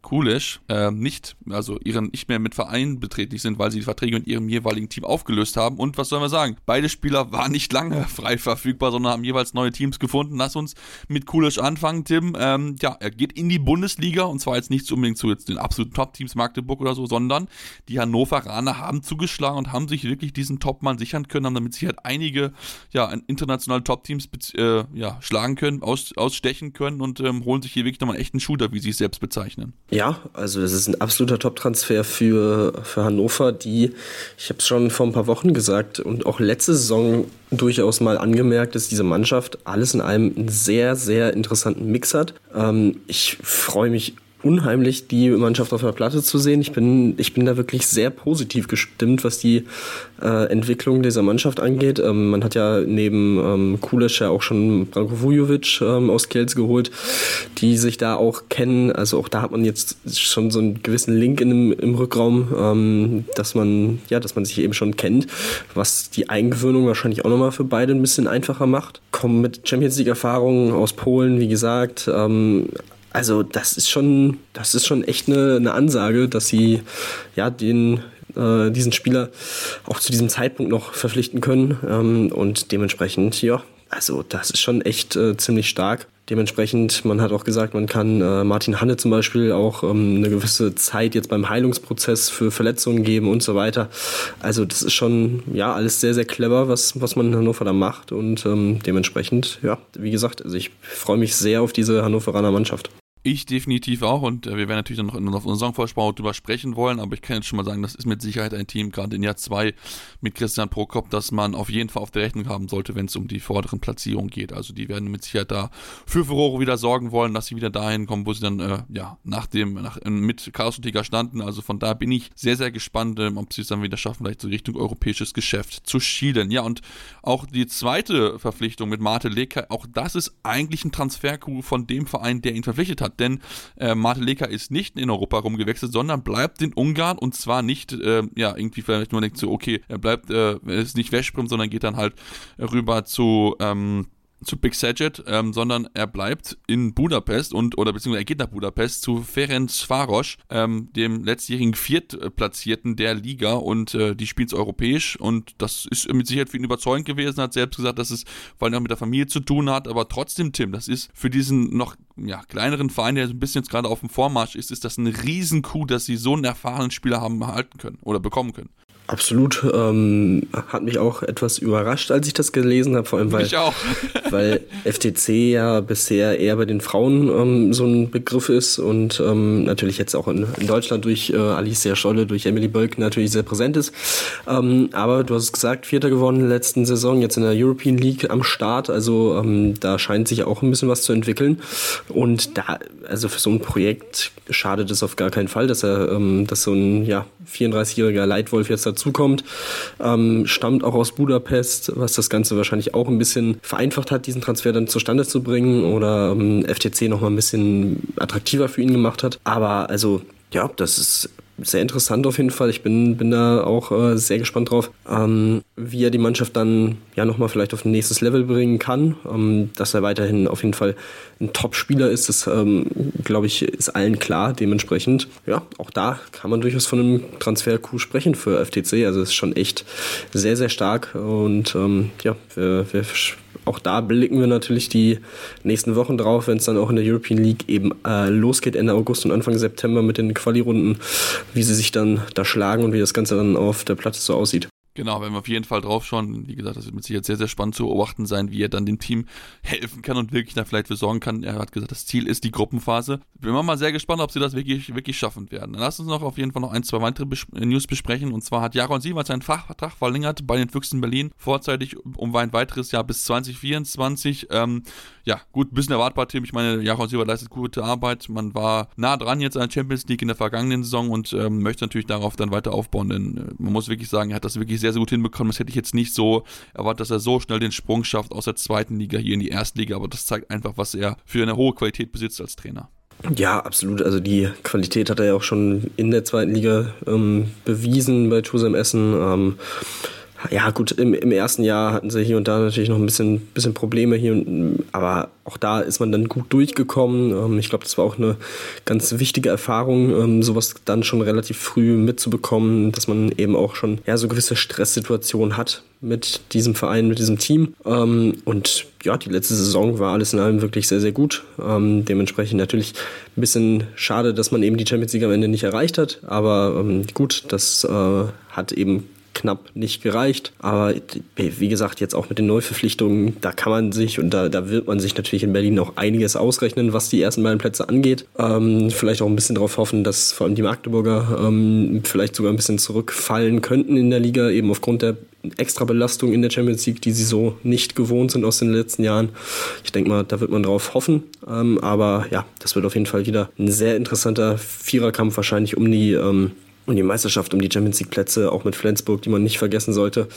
Kulisch äh, nicht, also ihren nicht mehr mit Verein beträchtlich sind, weil sie die Verträge mit ihrem jeweiligen Team aufgelöst haben. Und was sollen wir sagen? Beide Spieler waren nicht lange frei verfügbar, sondern haben jeweils neue Teams gefunden. Lass uns mit Kulisch anfangen, Tim. Ähm, ja, er geht in die Bundesliga und zwar jetzt nicht unbedingt zu jetzt den absoluten Top-Teams Magdeburg oder so, sondern die Hannoveraner haben zugeschlagen und haben sich wirklich diesen Topmann sichern können, haben damit sich halt einige ja, internationale Top-Teams äh, ja, schlagen können, aus, ausstechen können und ähm, holen sich hier wirklich nochmal einen echten Shooter, wie sie es selbst bezeichnen. Ja, also das ist ein absoluter Top-Transfer für, für Hannover, die, ich habe es schon vor ein paar Wochen gesagt und auch letzte Saison durchaus mal angemerkt, dass diese Mannschaft alles in einem einen sehr, sehr interessanten Mix hat. Ähm, ich freue mich unheimlich, die Mannschaft auf der Platte zu sehen. Ich bin, ich bin da wirklich sehr positiv gestimmt, was die äh, Entwicklung dieser Mannschaft angeht. Ähm, man hat ja neben ähm, Kulisch ja auch schon Branko Vujovic ähm, aus Kielce geholt, die sich da auch kennen. Also auch da hat man jetzt schon so einen gewissen Link in im Rückraum, ähm, dass man, ja, dass man sich eben schon kennt, was die Eingewöhnung wahrscheinlich auch nochmal für beide ein bisschen einfacher macht. Kommen mit Champions League Erfahrungen aus Polen, wie gesagt, ähm, also das ist schon, das ist schon echt eine, eine Ansage, dass sie ja den äh, diesen Spieler auch zu diesem Zeitpunkt noch verpflichten können ähm, und dementsprechend ja, also das ist schon echt äh, ziemlich stark. Dementsprechend, man hat auch gesagt, man kann äh, Martin Hanne zum Beispiel auch ähm, eine gewisse Zeit jetzt beim Heilungsprozess für Verletzungen geben und so weiter. Also das ist schon ja alles sehr, sehr clever, was, was man in Hannover da macht. Und ähm, dementsprechend, ja, wie gesagt, also ich freue mich sehr auf diese Hannoveraner Mannschaft. Ich definitiv auch und äh, wir werden natürlich dann noch in unserer Saisonvorschau darüber sprechen wollen, aber ich kann jetzt schon mal sagen, das ist mit Sicherheit ein Team, gerade in Jahr 2 mit Christian Prokop, das man auf jeden Fall auf der Rechnung haben sollte, wenn es um die vorderen Platzierungen geht. Also die werden mit Sicherheit da für Furore wieder sorgen wollen, dass sie wieder dahin kommen, wo sie dann äh, ja nach dem nach, mit Chaos und Tiger standen. Also von da bin ich sehr, sehr gespannt, ähm, ob sie es dann wieder schaffen, vielleicht so Richtung europäisches Geschäft zu schielen. Ja, und auch die zweite Verpflichtung mit Marte Leka, auch das ist eigentlich ein Transferkuh von dem Verein, der ihn verpflichtet hat denn äh, Marteleka ist nicht in Europa rumgewechselt, sondern bleibt in Ungarn und zwar nicht, äh, ja, irgendwie vielleicht nur denkt so, okay, er bleibt, äh, ist nicht Veszprem, sondern geht dann halt rüber zu, ähm, zu Big Saget, ähm, sondern er bleibt in Budapest und oder beziehungsweise er geht nach Budapest zu Ferenc Varos, ähm, dem letztjährigen Viertplatzierten der Liga und äh, die spielt europäisch und das ist mit Sicherheit für ihn überzeugend gewesen, hat selbst gesagt, dass es vor allem auch mit der Familie zu tun hat, aber trotzdem, Tim, das ist für diesen noch ja, kleineren Verein, der so ein bisschen jetzt gerade auf dem Vormarsch ist, ist das ein Riesenkuh, dass sie so einen erfahrenen Spieler haben erhalten können oder bekommen können. Absolut. Ähm, hat mich auch etwas überrascht, als ich das gelesen habe, vor allem weil, weil FTC ja bisher eher bei den Frauen ähm, so ein Begriff ist und ähm, natürlich jetzt auch in, in Deutschland durch äh, Alicia Scholle, durch Emily Bölk natürlich sehr präsent ist. Ähm, aber du hast es gesagt, Vierter der letzten Saison, jetzt in der European League am Start. Also ähm, da scheint sich auch ein bisschen was zu entwickeln. Und da, also für so ein Projekt schadet es auf gar keinen Fall, dass er, ähm, dass so ein ja, 34-jähriger Leitwolf jetzt dazukommt. Ähm, stammt auch aus Budapest, was das Ganze wahrscheinlich auch ein bisschen vereinfacht hat, diesen Transfer dann zustande zu bringen oder ähm, FTC noch mal ein bisschen attraktiver für ihn gemacht hat. Aber also ja, das ist sehr interessant auf jeden Fall. Ich bin, bin da auch äh, sehr gespannt drauf, ähm, wie er die Mannschaft dann ja nochmal vielleicht auf ein nächstes Level bringen kann. Ähm, dass er weiterhin auf jeden Fall ein Top-Spieler ist, das ähm, glaube ich, ist allen klar. Dementsprechend, ja, auch da kann man durchaus von einem Transfer-Coup sprechen für FTC. Also es ist schon echt sehr, sehr stark und ähm, ja, wir, wir auch da blicken wir natürlich die nächsten Wochen drauf, wenn es dann auch in der European League eben äh, losgeht Ende August und Anfang September mit den Quali-Runden, wie sie sich dann da schlagen und wie das Ganze dann auf der Platte so aussieht. Genau, wenn wir auf jeden Fall drauf schauen. Wie gesagt, das wird mit Sicherheit sehr, sehr spannend zu beobachten sein, wie er dann dem Team helfen kann und wirklich da vielleicht für sorgen kann. Er hat gesagt, das Ziel ist die Gruppenphase. Bin mal sehr gespannt, ob sie das wirklich, wirklich schaffen werden. Dann lass uns noch auf jeden Fall noch ein, zwei weitere Bes News besprechen. Und zwar hat Jaron Sievers seinen Fachvertrag verlängert bei den Füchsen Berlin. Vorzeitig um ein weiteres Jahr bis 2024. Ähm, ja, gut, ein bisschen erwartbar, Tim. Ich meine, Jaron Sievers leistet gute Arbeit. Man war nah dran jetzt an der Champions League in der vergangenen Saison und ähm, möchte natürlich darauf dann weiter aufbauen, denn äh, man muss wirklich sagen, er hat das wirklich sehr, sehr gut hinbekommen. Das hätte ich jetzt nicht so erwartet, dass er so schnell den Sprung schafft aus der zweiten Liga hier in die erste Liga, aber das zeigt einfach, was er für eine hohe Qualität besitzt als Trainer. Ja, absolut. Also die Qualität hat er ja auch schon in der zweiten Liga ähm, bewiesen bei Tusem Essen. Ähm, Ja, gut, im, im, ersten Jahr hatten sie hier und da natürlich noch ein bisschen, bisschen Probleme hier, und, aber auch da ist man dann gut durchgekommen. Ähm, ich glaube, das war auch eine ganz wichtige Erfahrung, ähm, sowas dann schon relativ früh mitzubekommen, dass man eben auch schon ja, so gewisse Stresssituationen hat mit diesem Verein, mit diesem Team. Ähm, und ja, die letzte Saison war alles in allem wirklich sehr, sehr gut. Ähm, dementsprechend natürlich ein bisschen schade, dass man eben die Champions League am Ende nicht erreicht hat. Aber ähm, gut, das äh, hat eben knapp nicht gereicht. Aber wie gesagt, jetzt auch mit den Neuverpflichtungen, da kann man sich und da, da wird man sich natürlich in Berlin auch einiges ausrechnen, was die ersten beiden Plätze angeht. Ähm, vielleicht auch ein bisschen darauf hoffen, dass vor allem die Magdeburger ähm, vielleicht sogar ein bisschen zurückfallen könnten in der Liga, eben aufgrund der Extrabelastung in der Champions League, die sie so nicht gewohnt sind aus den letzten Jahren. Ich denke mal, da wird man drauf hoffen. Ähm, aber ja, das wird auf jeden Fall wieder ein sehr interessanter Viererkampf wahrscheinlich um die um die Meisterschaft, um die Champions League Plätze, auch mit Flensburg, die man nicht vergessen sollte.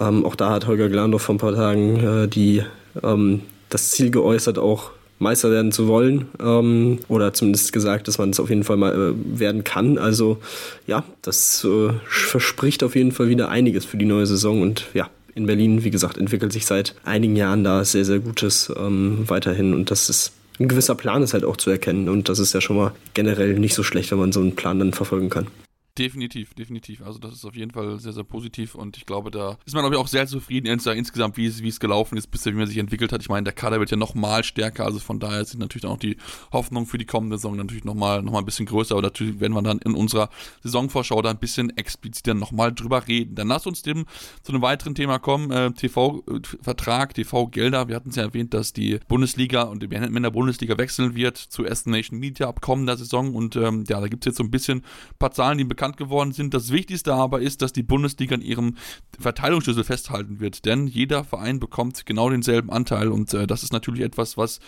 Ähm, auch da hat Holger Glandorf vor ein paar Tagen äh, die, ähm, das Ziel geäußert, auch Meister werden zu wollen ähm, oder zumindest gesagt, dass man es auf jeden Fall mal äh, werden kann. Also ja, das äh, verspricht auf jeden Fall wieder einiges für die neue Saison und ja, in Berlin, wie gesagt, entwickelt sich seit einigen Jahren da sehr, sehr Gutes ähm, weiterhin und das ist ein gewisser Plan ist halt auch zu erkennen und das ist ja schon mal generell nicht so schlecht, wenn man so einen Plan dann verfolgen kann. Definitiv, definitiv. Also das ist auf jeden Fall sehr, sehr positiv und ich glaube, da ist man glaube ich auch sehr zufrieden insgesamt, wie es, wie es gelaufen ist, bisher, wie man sich entwickelt hat. Ich meine, der Kader wird ja nochmal stärker, also von daher sind natürlich auch die Hoffnungen für die kommende Saison natürlich nochmal noch mal ein bisschen größer, aber natürlich werden wir dann in unserer Saisonvorschau da ein bisschen expliziter nochmal drüber reden. Dann lass uns dem zu einem weiteren Thema kommen, äh, TV-Vertrag, TV-Gelder. Wir hatten es ja erwähnt, dass die Bundesliga und die Männer Bundesliga wechseln wird zu Aston Nation Media ab kommender Saison und ähm, ja, da gibt es jetzt so ein bisschen ein paar Zahlen, die bekannt bekannt geworden sind. Das Wichtigste aber ist, dass die Bundesliga an ihrem Verteilungsschlüssel festhalten wird, denn jeder Verein bekommt genau denselben Anteil und äh, das ist natürlich etwas, was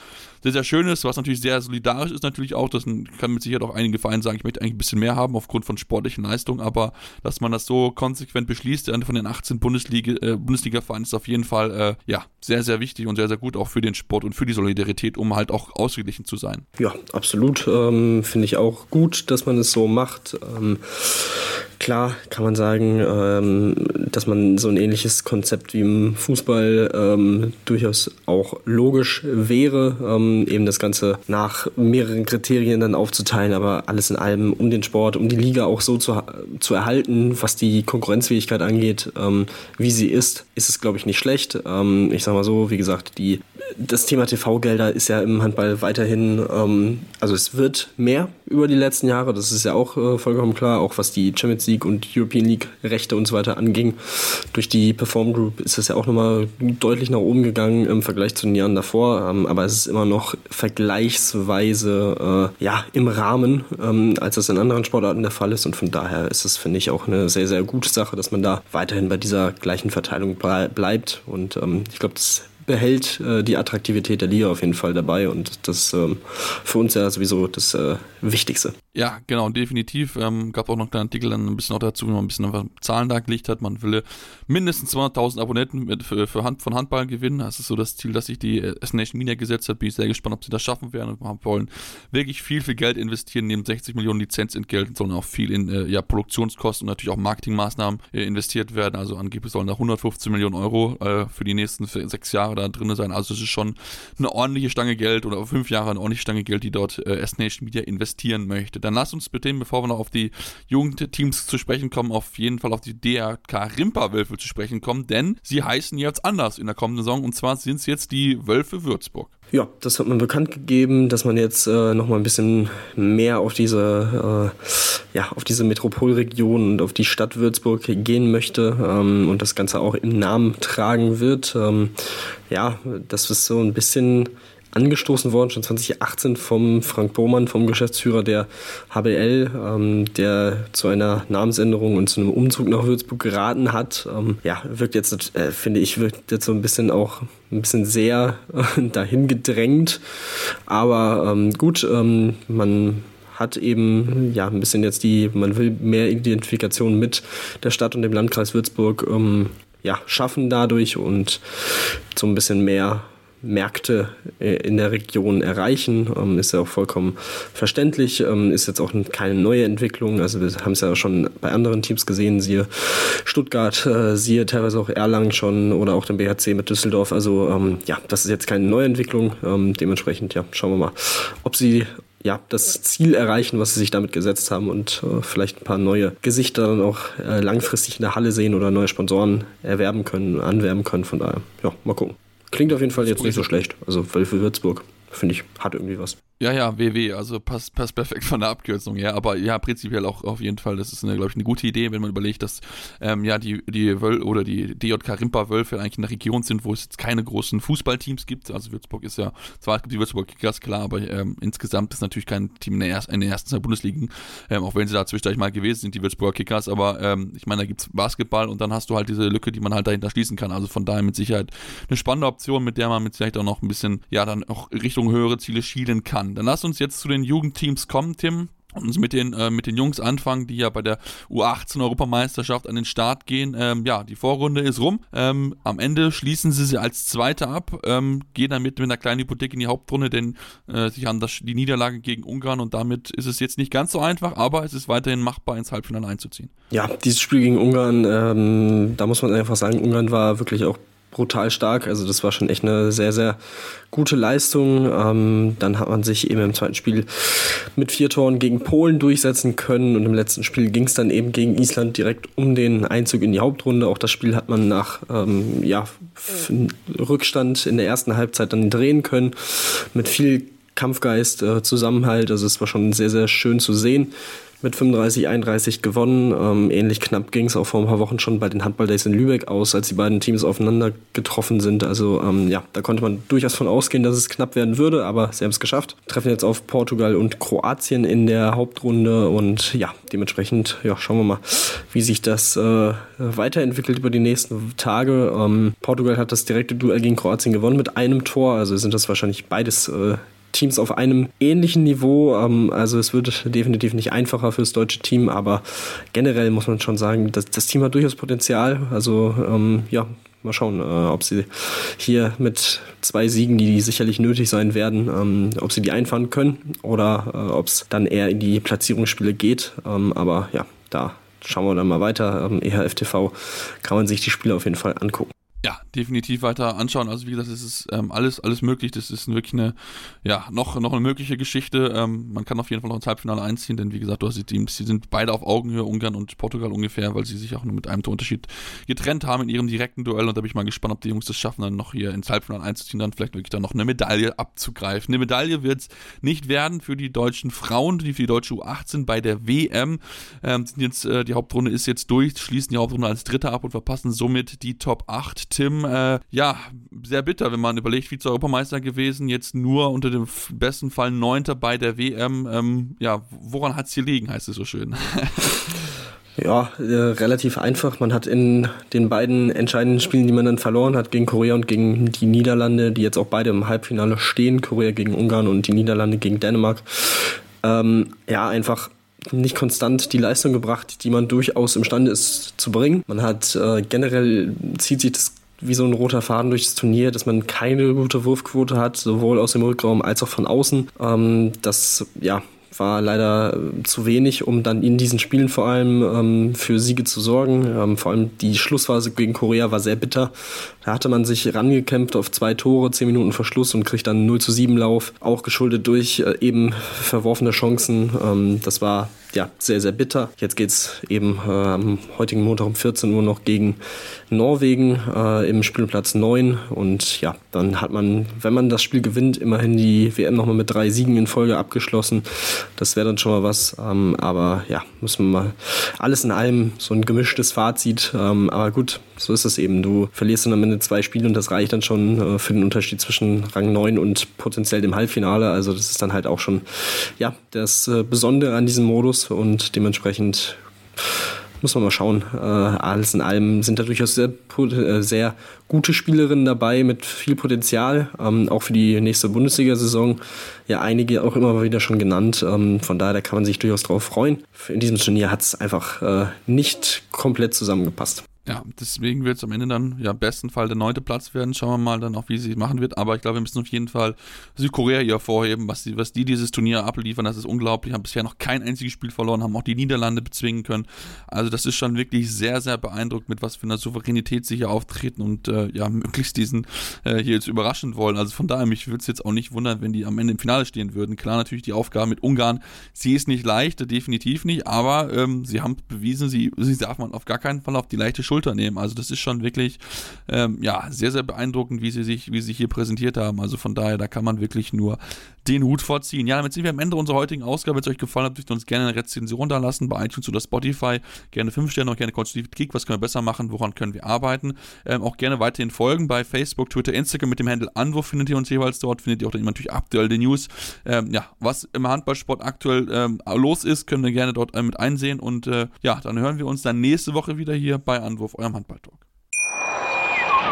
sehr, sehr schön ist, was natürlich sehr solidarisch ist natürlich auch. Das kann mit Sicherheit auch einige Vereine sagen, ich möchte eigentlich ein bisschen mehr haben aufgrund von sportlichen Leistungen, aber dass man das so konsequent beschließt, von den 18 Bundesliga, äh, Bundesliga-Vereinen ist auf jeden Fall äh, ja, sehr, sehr wichtig und sehr, sehr gut auch für den Sport und für die Solidarität, um halt auch ausgeglichen zu sein. Ja, absolut. Ähm, Finde ich auch gut, dass man es so macht. Ähm, Klar kann man sagen, ähm, dass man so ein ähnliches Konzept wie im Fußball ähm, durchaus auch logisch wäre, ähm, eben das Ganze nach mehreren Kriterien dann aufzuteilen, aber alles in allem um den Sport, um die Liga auch so zu, zu erhalten, was die Konkurrenzfähigkeit angeht, ähm, wie sie ist, ist es glaube ich nicht schlecht. Ähm, ich sage mal so, wie gesagt, die das Thema TV-Gelder ist ja im Handball weiterhin, ähm, also es wird mehr über die letzten Jahre, das ist ja auch äh, vollkommen klar, auch was die Champions League und European League Rechte und so weiter anging. Durch die Perform Group ist das ja auch nochmal deutlich nach oben gegangen im Vergleich zu den Jahren davor, ähm, aber es ist immer noch vergleichsweise äh, ja, im Rahmen, ähm, als das in anderen Sportarten der Fall ist. Und von daher ist es, finde ich, auch eine sehr, sehr gute Sache, dass man da weiterhin bei dieser gleichen Verteilung bleibt. Und ähm, ich glaube, das behält äh, die Attraktivität der Liga auf jeden Fall dabei und das ähm, für uns ja sowieso das äh, Wichtigste. Ja, genau, definitiv. Ähm, gab auch noch einen Artikel dann ein bisschen auch dazu, wie man ein bisschen einfach Zahlen dargelegt hat. Man will mindestens 200.000 Abonnenten mit, für, für Hand, von Handball gewinnen. Das ist so das Ziel, das sich die S Nation Media gesetzt hat. Bin ich sehr gespannt, ob sie das schaffen werden und wollen wirklich viel, viel Geld investieren, neben 60 Millionen Lizenzentgelt, sondern auch viel in äh, ja, Produktionskosten und natürlich auch Marketingmaßnahmen äh, investiert werden. Also angeblich sollen da 115 Millionen Euro äh, für die nächsten sechs Jahre da drin sein. Also es ist schon eine ordentliche Stange Geld oder fünf Jahre eine ordentliche Stange Geld, die dort äh, S Nation Media investieren möchte. Dann lass uns bitte, bevor wir noch auf die Jugendteams zu sprechen kommen, auf jeden Fall auf die DRK Rimper-Wölfe zu sprechen kommen, denn sie heißen jetzt anders in der kommenden Saison und zwar sind es jetzt die Wölfe Würzburg. Ja, das hat man bekannt gegeben, dass man jetzt äh, noch mal ein bisschen mehr auf diese, äh, ja, auf diese Metropolregion und auf die Stadt Würzburg gehen möchte ähm, und das Ganze auch im Namen tragen wird. Ähm, ja, das ist so ein bisschen angestoßen worden, schon 2018 vom Frank Bohmann, vom Geschäftsführer der HBL, ähm, der zu einer Namensänderung und zu einem Umzug nach Würzburg geraten hat. Ähm, ja, wirkt jetzt, äh, finde ich, wirkt jetzt so ein bisschen auch ein bisschen sehr äh, dahin gedrängt. Aber ähm, gut, ähm, man hat eben ja ein bisschen jetzt die, man will mehr Identifikation mit der Stadt und dem Landkreis Würzburg ähm, ja, schaffen dadurch und so ein bisschen mehr Märkte äh, in der Region erreichen. Ähm, ist ja auch vollkommen verständlich. Ähm, ist jetzt auch keine neue Entwicklung. Also wir haben es ja schon bei anderen Teams gesehen, siehe Stuttgart, äh, siehe teilweise auch Erlangen schon oder auch den BHC mit Düsseldorf. Also ähm, ja, das ist jetzt keine neue Entwicklung. Ähm, dementsprechend, ja, schauen wir mal, ob sie ja, das Ziel erreichen, was sie sich damit gesetzt haben und äh, vielleicht ein paar neue Gesichter dann auch äh, langfristig in der Halle sehen oder neue Sponsoren erwerben können, anwerben können. Von daher, ja, mal gucken. Klingt auf jeden Fall jetzt nicht so schlecht. Also, für Würzburg, finde ich, hat irgendwie was. Ja, ja, WW, also passt, passt perfekt von der Abkürzung her. Aber ja, prinzipiell auch auf jeden Fall, das ist, eine, glaube ich, eine gute Idee, wenn man überlegt, dass ähm, ja die, die Wöl oder die DJK Rimpa Wölfe eigentlich in einer Region sind, wo es jetzt keine großen Fußballteams gibt. Also Würzburg ist ja, zwar gibt die Würzburg Kickers, klar, aber ähm, insgesamt ist natürlich kein Team in der, ersten, in der ersten zwei Bundesligen, ähm, auch wenn sie da zwischendurch mal gewesen sind, die Würzburger Kickers. Aber ähm, ich meine, da gibt es Basketball und dann hast du halt diese Lücke, die man halt dahinter schließen kann. Also von daher mit Sicherheit eine spannende Option, mit der man mit Sicherheit auch noch ein bisschen, ja, dann auch Richtung höhere Ziele schielen kann. Dann lass uns jetzt zu den Jugendteams kommen, Tim und uns mit den, äh, mit den Jungs anfangen, die ja bei der U18-Europameisterschaft an den Start gehen. Ähm, ja, die Vorrunde ist rum. Ähm, am Ende schließen sie sie als Zweiter ab, ähm, gehen damit mit einer kleinen Hypothek in die Hauptrunde, denn äh, sie haben das, die Niederlage gegen Ungarn und damit ist es jetzt nicht ganz so einfach, aber es ist weiterhin machbar, ins Halbfinale einzuziehen. Ja, dieses Spiel gegen Ungarn, ähm, da muss man einfach sagen, Ungarn war wirklich auch brutal stark. Also das war schon echt eine sehr, sehr gute Leistung. Ähm, dann hat man sich eben im zweiten Spiel mit vier Toren gegen Polen durchsetzen können und im letzten Spiel ging es dann eben gegen Island direkt um den Einzug in die Hauptrunde. Auch das Spiel hat man nach ähm, ja, Rückstand in der ersten Halbzeit dann drehen können mit viel Kampfgeist, äh, Zusammenhalt. Also es war schon sehr, sehr schön zu sehen mit 35, 31 gewonnen. Ähm, ähnlich knapp ging es auch vor ein paar Wochen schon bei den Handball Days in Lübeck aus, als die beiden Teams aufeinander getroffen sind. Also ähm, ja, da konnte man durchaus von ausgehen, dass es knapp werden würde, aber sie haben es geschafft. Treffen jetzt auf Portugal und Kroatien in der Hauptrunde und ja, dementsprechend ja, schauen wir mal, wie sich das äh, weiterentwickelt über die nächsten Tage. Ähm, Portugal hat das direkte Duell gegen Kroatien gewonnen mit einem Tor, also sind das wahrscheinlich beides äh, Teams auf einem ähnlichen Niveau. Ähm, also es wird definitiv nicht einfacher für das deutsche Team, aber generell muss man schon sagen, dass das Team hat durchaus Potenzial. Also ähm, ja, mal schauen, äh, ob sie hier mit zwei Siegen, die sicherlich nötig sein werden, ähm, ob sie die einfahren können oder äh, ob es dann eher in die Platzierungsspiele geht. Ähm, aber ja, da schauen wir dann mal weiter. Ähm, EHFTV kann man sich die Spiele auf jeden Fall angucken ja, definitiv weiter anschauen. Also wie gesagt, es ist ähm, alles, alles möglich. Das ist wirklich eine, ja, noch, noch eine mögliche Geschichte. Ähm, man kann auf jeden Fall noch ins Halbfinale einziehen, denn wie gesagt, du hast die Teams, die sind beide auf Augenhöhe, Ungarn und Portugal ungefähr, weil sie sich auch nur mit einem Torunterschied getrennt haben in ihrem direkten Duell. Und da bin ich mal gespannt, ob die Jungs das schaffen, dann noch hier ins Halbfinale einzuziehen, dann vielleicht wirklich dann noch eine Medaille abzugreifen. Eine Medaille wird es nicht werden für die deutschen Frauen, die für die deutsche U18 bei der WM. Ähm, sind jetzt, äh, die Hauptrunde ist jetzt durch, schließen die Hauptrunde als Dritter ab und verpassen somit die Top 8 Tim, äh, ja, sehr bitter, wenn man überlegt, Vize-Europameister gewesen, jetzt nur unter dem besten Fall Neunter bei der WM. Ähm, ja, woran hat es hier liegen, heißt es so schön. Ja, äh, relativ einfach. Man hat in den beiden entscheidenden Spielen, die man dann verloren hat, gegen Korea und gegen die Niederlande, die jetzt auch beide im Halbfinale stehen, Korea gegen Ungarn und die Niederlande gegen Dänemark, ähm, ja, einfach nicht konstant die Leistung gebracht, die man durchaus imstande ist zu bringen. Man hat äh, generell zieht sich das wie so ein roter Faden durchs Turnier, dass man keine gute Wurfquote hat, sowohl aus dem Rückraum als auch von außen. Ähm, das ja, war leider äh, zu wenig, um dann in diesen Spielen vor allem ähm, für Siege zu sorgen. Ähm, vor allem die Schlussphase gegen Korea war sehr bitter. Da hatte man sich rangekämpft auf zwei Tore, zehn Minuten Verschluss und kriegt dann 0 zu 7 Lauf, auch geschuldet durch äh, eben verworfene Chancen. Ähm, das war ja, sehr, sehr bitter. Jetzt geht es eben äh, am heutigen Montag um 14 Uhr noch gegen Norwegen äh, im Spielplatz 9. Und ja, dann hat man, wenn man das Spiel gewinnt, immerhin die WM nochmal mit drei Siegen in Folge abgeschlossen. Das wäre dann schon mal was. Ähm, aber ja, müssen wir mal alles in allem so ein gemischtes Fazit. Ähm, aber gut, so ist es eben. Du verlierst dann am Ende zwei Spiele und das reicht dann schon äh, für den Unterschied zwischen Rang 9 und potenziell dem Halbfinale. Also das ist dann halt auch schon ja, das äh, Besondere an diesem Modus und dementsprechend muss man mal schauen. Äh, alles in allem sind da durchaus sehr, äh, sehr gute Spielerinnen dabei mit viel Potenzial, ähm, auch für die nächste Bundesliga-Saison. Ja, einige auch immer wieder schon genannt. Ähm, von daher da kann man sich durchaus drauf freuen. In diesem Turnier hat es einfach äh, nicht komplett zusammengepasst. Ja, deswegen wird es am Ende dann ja besten Fall der neunte Platz werden. Schauen wir mal dann auch, wie sie es machen wird. Aber ich glaube, wir müssen auf jeden Fall Südkorea hier vorheben, was die, was die dieses Turnier abliefern. Das ist unglaublich. Haben bisher noch kein einziges Spiel verloren, haben auch die Niederlande bezwingen können. Also das ist schon wirklich sehr, sehr beeindruckend, mit was für einer Souveränität sie hier auftreten und äh, ja, möglichst diesen äh, hier jetzt überraschen wollen. Also von daher, mich würde es jetzt auch nicht wundern, wenn die am Ende im Finale stehen würden. Klar, natürlich die Aufgabe mit Ungarn. Sie ist nicht leicht, definitiv nicht, aber ähm, sie haben bewiesen, sie, sie darf man auf gar keinen Fall auf die leichte Schulter Schulter nehmen. Also das ist schon wirklich ähm, ja sehr, sehr beeindruckend, wie sie sich, wie sie sich hier präsentiert haben. Also von daher, da kann man wirklich nur den Hut vorziehen. Ja, damit sind wir am Ende unserer heutigen Ausgabe. Wenn es euch gefallen hat, dürft ihr uns gerne eine Rezension da lassen bei iTunes oder Spotify. Gerne 5 Sterne und gerne konstruktiv Kick. Was können wir besser machen? Woran können wir arbeiten? Ähm, auch gerne weiterhin folgen bei Facebook, Twitter, Instagram mit dem Handle Anwurf findet ihr uns jeweils dort. Findet ihr auch dann immer natürlich aktuell die News. Ähm, ja, was im Handballsport aktuell ähm, los ist, können wir gerne dort äh, mit einsehen. Und äh, ja, dann hören wir uns dann nächste Woche wieder hier bei Anwurf, eurem Handballtalk.